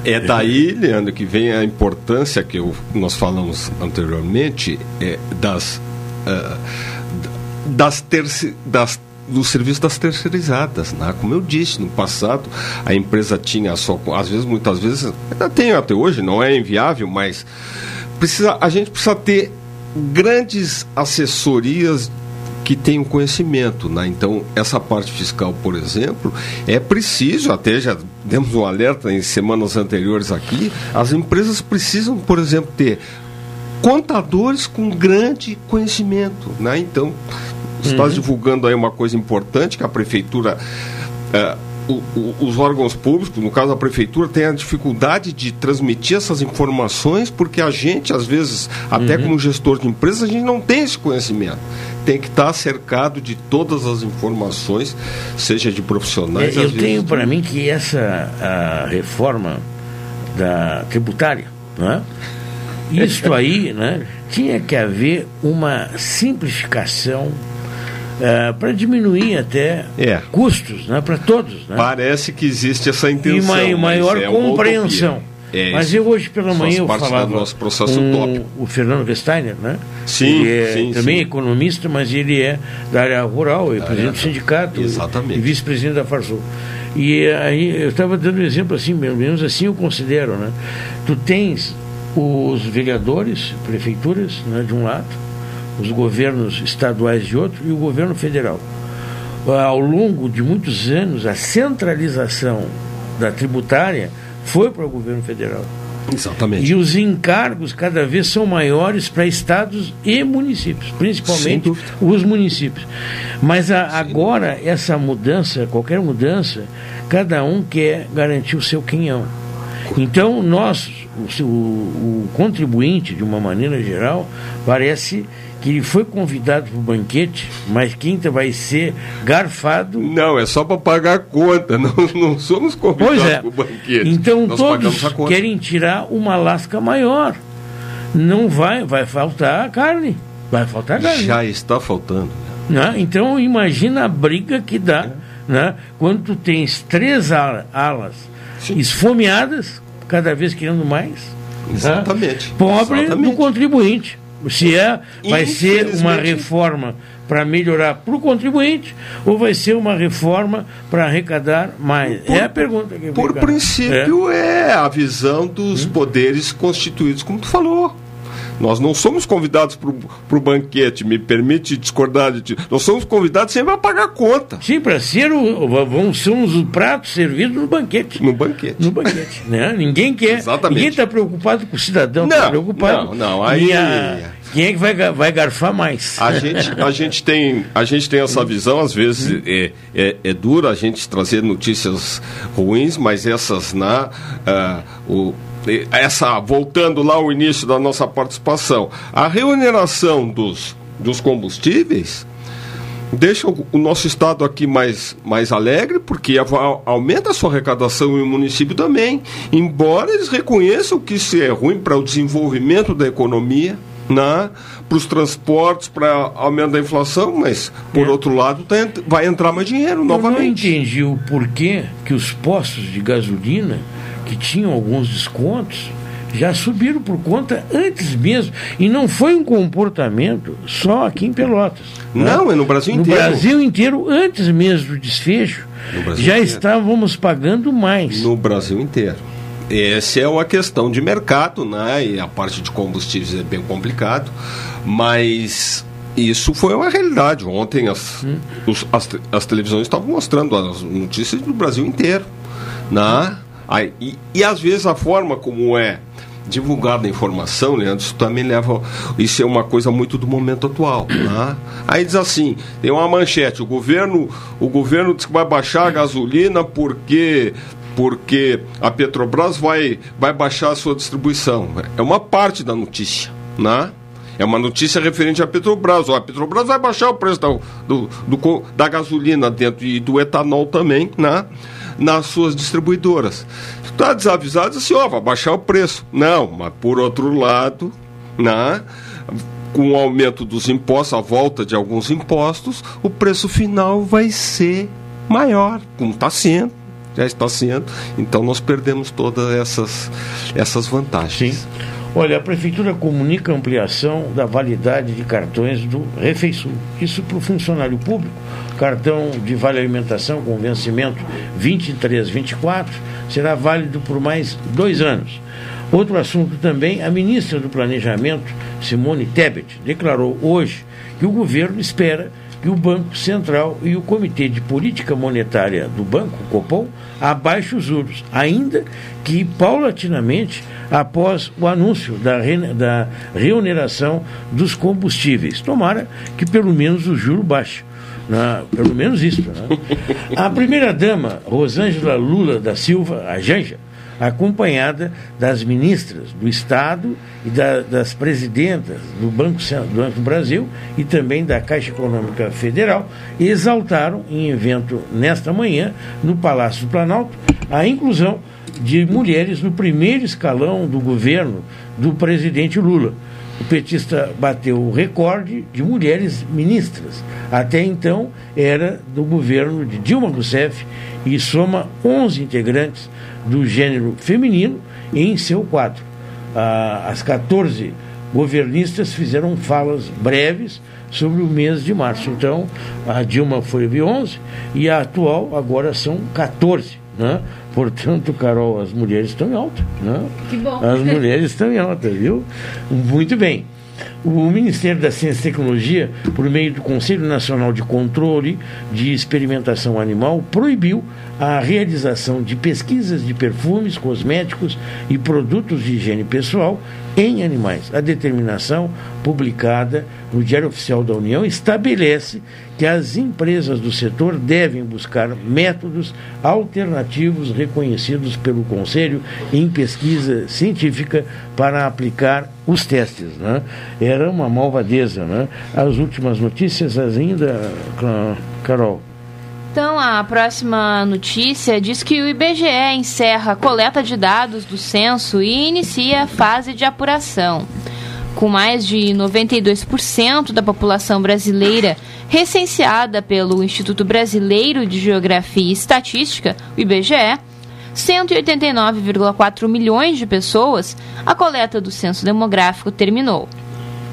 É daí, Leandro, que vem a importância que eu- nós falamos anteriormente é, das, ah, das, terci, das do serviço das terceirizadas, né? como eu disse no passado a empresa tinha só às vezes muitas vezes ainda tem até hoje não é inviável mas precisa a gente precisa ter grandes assessorias que tenham conhecimento, né? Então, essa parte fiscal, por exemplo, é preciso, até já demos um alerta em semanas anteriores aqui, as empresas precisam, por exemplo, ter contadores com grande conhecimento, né? Então, está Uhum. divulgando aí uma coisa importante que a prefeitura eh, o- o- os órgãos públicos, no caso a prefeitura, tem a dificuldade de transmitir essas informações porque a gente, às vezes, até Uhum. como gestor de empresa, a gente não tem esse conhecimento. Tem que estar cercado de todas as informações, seja de profissionais. É, eu vezes, tenho para mim que essa a reforma da tributária, né? Isto aí, né? Tinha que haver uma simplificação para diminuir até É. custos, né? Para todos, né? Parece que existe essa e intenção. mai- mas maior é compreensão. É, Mas eu hoje pela manhã eu do falava nosso processo com utópico. o Fernando Westeiner, né? Sim, é sim, também sim. economista, mas ele é da área rural, é Da presidente área- do sindicato Exatamente. e vice-presidente da Farsul. E aí eu estava dando um exemplo assim, pelo menos assim eu considero, né? Tu tens os vereadores, prefeituras, né, de um lado, os governos estaduais de outro e o governo federal. Ao longo de muitos anos, a centralização da tributária foi para o governo federal. Exatamente. E os encargos cada vez são maiores para estados e municípios, principalmente os municípios. Mas a- agora, essa mudança, qualquer mudança, cada um quer garantir o seu quinhão. Então, nós, o, seu- o contribuinte, de uma maneira geral, parece que ele foi convidado para o banquete, mas quinta vai ser garfado. Não, é só para pagar a conta. Não, não somos convidados é. para o banquete. Então Nós todos querem tirar uma lasca maior. Não vai, vai faltar carne. Vai faltar carne. Já está faltando. Né? Então imagina a briga que dá né? quando tu tens três ala- alas esfomeadas, cada vez querendo mais. né? Exatamente. Pobre Exatamente. do contribuinte. Se é, vai ser uma reforma para melhorar para o contribuinte ou vai ser uma reforma para arrecadar mais? é a pergunta que Por fica. princípio, é. a visão dos Hum? poderes constituídos, como tu falou. Nós não somos convidados para o banquete, me permite discordar de ti. Nós somos convidados sempre a pagar a conta. Sim, para ser o, vamos somos os pratos servidos no banquete. No banquete. No banquete, né? Ninguém quer. Exatamente. Ninguém está preocupado com o cidadão, está Não, preocupado. não, não, aí- a- quem é que vai, vai garfar mais? A gente, a, gente tem, a gente tem essa visão, às vezes é, é, é duro a gente trazer notícias ruins, mas essas na. ah, o, essa voltando lá ao início da nossa participação, a remuneração dos, dos combustíveis deixa o, nosso estado aqui mais, mais alegre, porque aumenta a sua arrecadação e o município também, embora eles reconheçam que isso é ruim para o desenvolvimento da economia, né? para os transportes, para aumento da inflação, mas, por outro lado, tá vai entrar mais dinheiro Eu não novamente. entendi o porquê que os postos de gasolina, que tinham alguns descontos, já subiram por conta antes mesmo. E não foi um comportamento só aqui em Pelotas. Não, é no Brasil no inteiro. Brasil inteiro, antes mesmo do desfecho, No já inteiro. estávamos pagando mais. No Brasil inteiro. Essa é uma questão de mercado, né? E a parte de combustíveis é bem complicado, mas isso foi uma realidade. Ontem as, os- as, as televisões estavam mostrando as notícias do Brasil inteiro, né? Aí, e, e às vezes a forma como é divulgada a informação, Leandro, isso também leva. Isso é uma coisa muito do momento atual. Né? Aí diz assim: tem uma manchete, o governo, o governo diz que vai baixar a gasolina porque. Porque a Petrobras vai, vai baixar a sua distribuição. É uma parte da notícia. Né? É uma notícia referente à Petrobras. A Petrobras vai baixar o preço da, do, do da gasolina dentro e do etanol também, né? Nas suas distribuidoras. Está desavisado assim, ó, vai baixar o preço. Não, mas por outro lado, né? com o aumento dos impostos, a volta de alguns impostos, o preço final vai ser maior, como está sendo, já está sendo. Então nós perdemos todas essas, essas vantagens. Olha, a Prefeitura comunica a ampliação da validade de cartões do Refeisul. Isso para o funcionário público. Cartão de vale alimentação com vencimento 23-24 será válido por mais dois anos. Outro assunto também, a ministra do Planejamento, Simone Tebet, declarou hoje que o governo espera que o Banco Central e o Comitê de Política Monetária do Banco, Copom, abaixem os juros, ainda que paulatinamente após o anúncio da, re- da reoneração dos combustíveis. Tomara que pelo menos o juro baixe. Na- pelo menos isso. Né? A primeira-dama, Rosângela Lula da Silva, a Janja, acompanhada das ministras do Estado e da- das presidentas do Banco, do Banco Brasil e também da Caixa Econômica Federal, exaltaram em evento nesta manhã, no Palácio do Planalto, a inclusão de mulheres no primeiro escalão do governo do presidente Lula. O petista bateu o recorde de mulheres ministras. Até então era do governo de Dilma Rousseff e soma 11 integrantes do gênero feminino em seu quadro. Ah, as 14 governistas fizeram falas breves sobre o mês de março. Então, a Dilma foi de 11 e a atual agora são 14. Né? Portanto, Carol, as mulheres estão em alta. Né? Que bom. As mulheres estão em alta, viu? Muito bem. O Ministério da Ciência e Tecnologia, por meio do Conselho Nacional de Controle de Experimentação Animal, proibiu a realização de pesquisas de perfumes, cosméticos e produtos de higiene pessoal em animais. A determinação, publicada no Diário Oficial da União, estabelece que as empresas do setor devem buscar métodos alternativos reconhecidos pelo Conselho em pesquisa científica para aplicar os testes. Né? Era uma malvadeza. Né? As últimas notícias ainda, Ca- Carol. Então, a próxima notícia diz que o IBGE encerra a coleta de dados do censo e inicia a fase de apuração. Com mais de 92% da população brasileira recenseada pelo Instituto Brasileiro de Geografia e Estatística, o IBGE, 189,4 milhões de pessoas, a coleta do censo demográfico terminou.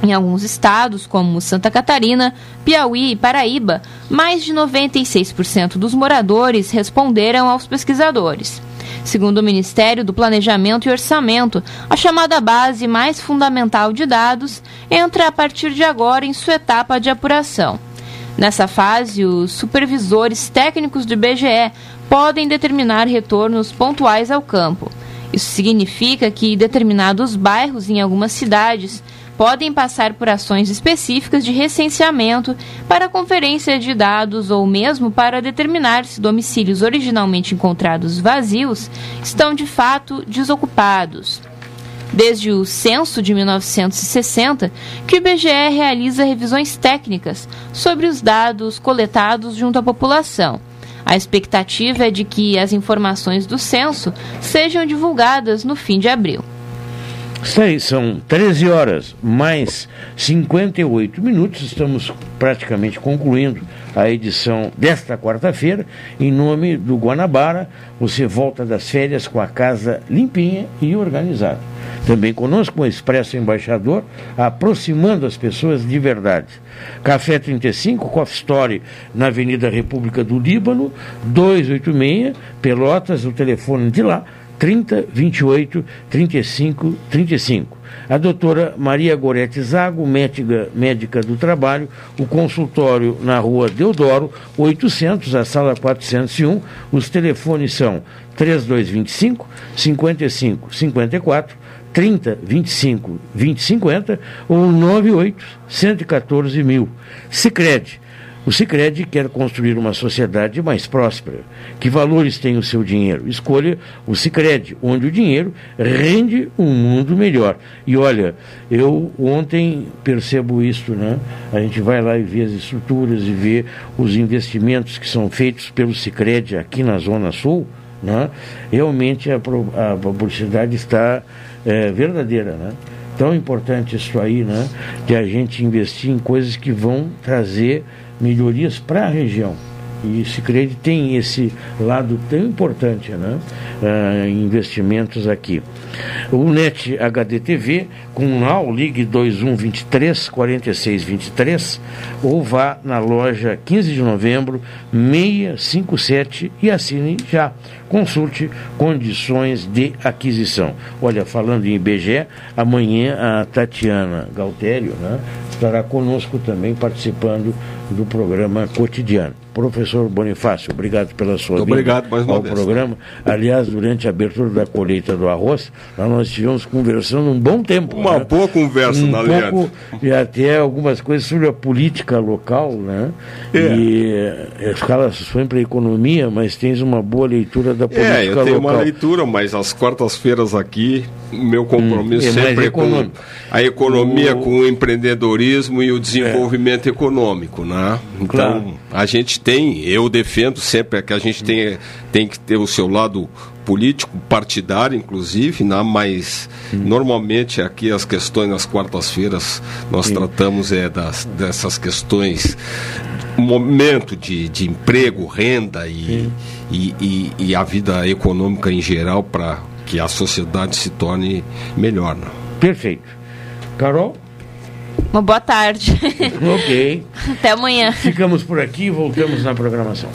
Em alguns estados, como Santa Catarina, Piauí e Paraíba, mais de 96% dos moradores responderam aos pesquisadores. Segundo o Ministério do Planejamento e Orçamento, a chamada base mais fundamental de dados entra a partir de agora em sua etapa de apuração. Nessa fase, os supervisores técnicos do IBGE podem determinar retornos pontuais ao campo. Isso significa que determinados bairros em algumas cidades podem passar por ações específicas de recenseamento para conferência de dados ou mesmo para determinar se domicílios originalmente encontrados vazios estão de fato desocupados. Desde o censo de 1960, que o IBGE realiza revisões técnicas sobre os dados coletados junto à população. A expectativa é de que as informações do censo sejam divulgadas no fim de abril. Aí, são 13 horas mais 58 minutos. Estamos praticamente concluindo a edição desta quarta-feira. Em nome do Guanabara, você volta das férias com a casa limpinha e organizada. Também conosco o Expresso Embaixador, aproximando as pessoas de verdade. Café 35, Coffee Story, na Avenida República do Líbano, 286, Pelotas, o telefone de lá, 30 28 35 35. A doutora Maria Gorete Zago, médica, médica do trabalho, o consultório na rua Deodoro, 800, a sala 401. Os telefones são 3225 55 54, 30 25 20 50 ou 98 114 mil. Sicredi o Sicredi quer construir uma sociedade mais próspera. Que valores tem o seu dinheiro? Escolha o Sicredi, onde o dinheiro rende um mundo melhor. E olha, eu ontem percebo isso, né? A gente vai lá e vê as estruturas e vê os investimentos que são feitos pelo Sicredi aqui na Zona Sul, né? Realmente a, a publicidade está é, verdadeira, né? Tão importante isso aí, né? De a gente investir em coisas que vão trazer melhorias para a região. E o Cicred tem esse lado tão importante, né? Uh, investimentos aqui. O NET HDTV, com NAU, ligue 2123 4623 ou vá na loja 15 de novembro 657 e assine já. Consulte condições de aquisição. Olha, falando em IBGE, amanhã a Tatiana Galtério né, estará conosco também participando do programa cotidiano. Professor Bonifácio, obrigado pela sua Muito obrigado mais uma ao vez. programa. Aliás, durante a abertura da colheita do arroz, nós estivemos conversando um bom tempo. Uma né? boa conversa, um né, pouco, Leandro? E até algumas coisas sobre a política local, né? É. E eh, escala foi para a economia, mas tens uma boa leitura da política É, eu tenho local. uma leitura, mas às quartas-feiras aqui, meu compromisso Hum, é sempre é com a economia, O- com o empreendedorismo e o desenvolvimento econômico, né? Então, Claro. a gente tem, eu defendo sempre que a gente tem, tem que ter o seu lado político, partidário, inclusive, né? mas normalmente aqui as questões nas quartas-feiras nós tratamos é das, dessas questões momento de, de emprego, renda e, e, e, e a vida econômica em geral para que a sociedade se torne melhor. Né? Perfeito. Carol? Uma boa tarde. ok. Até amanhã. Ficamos por aqui, voltamos na programação.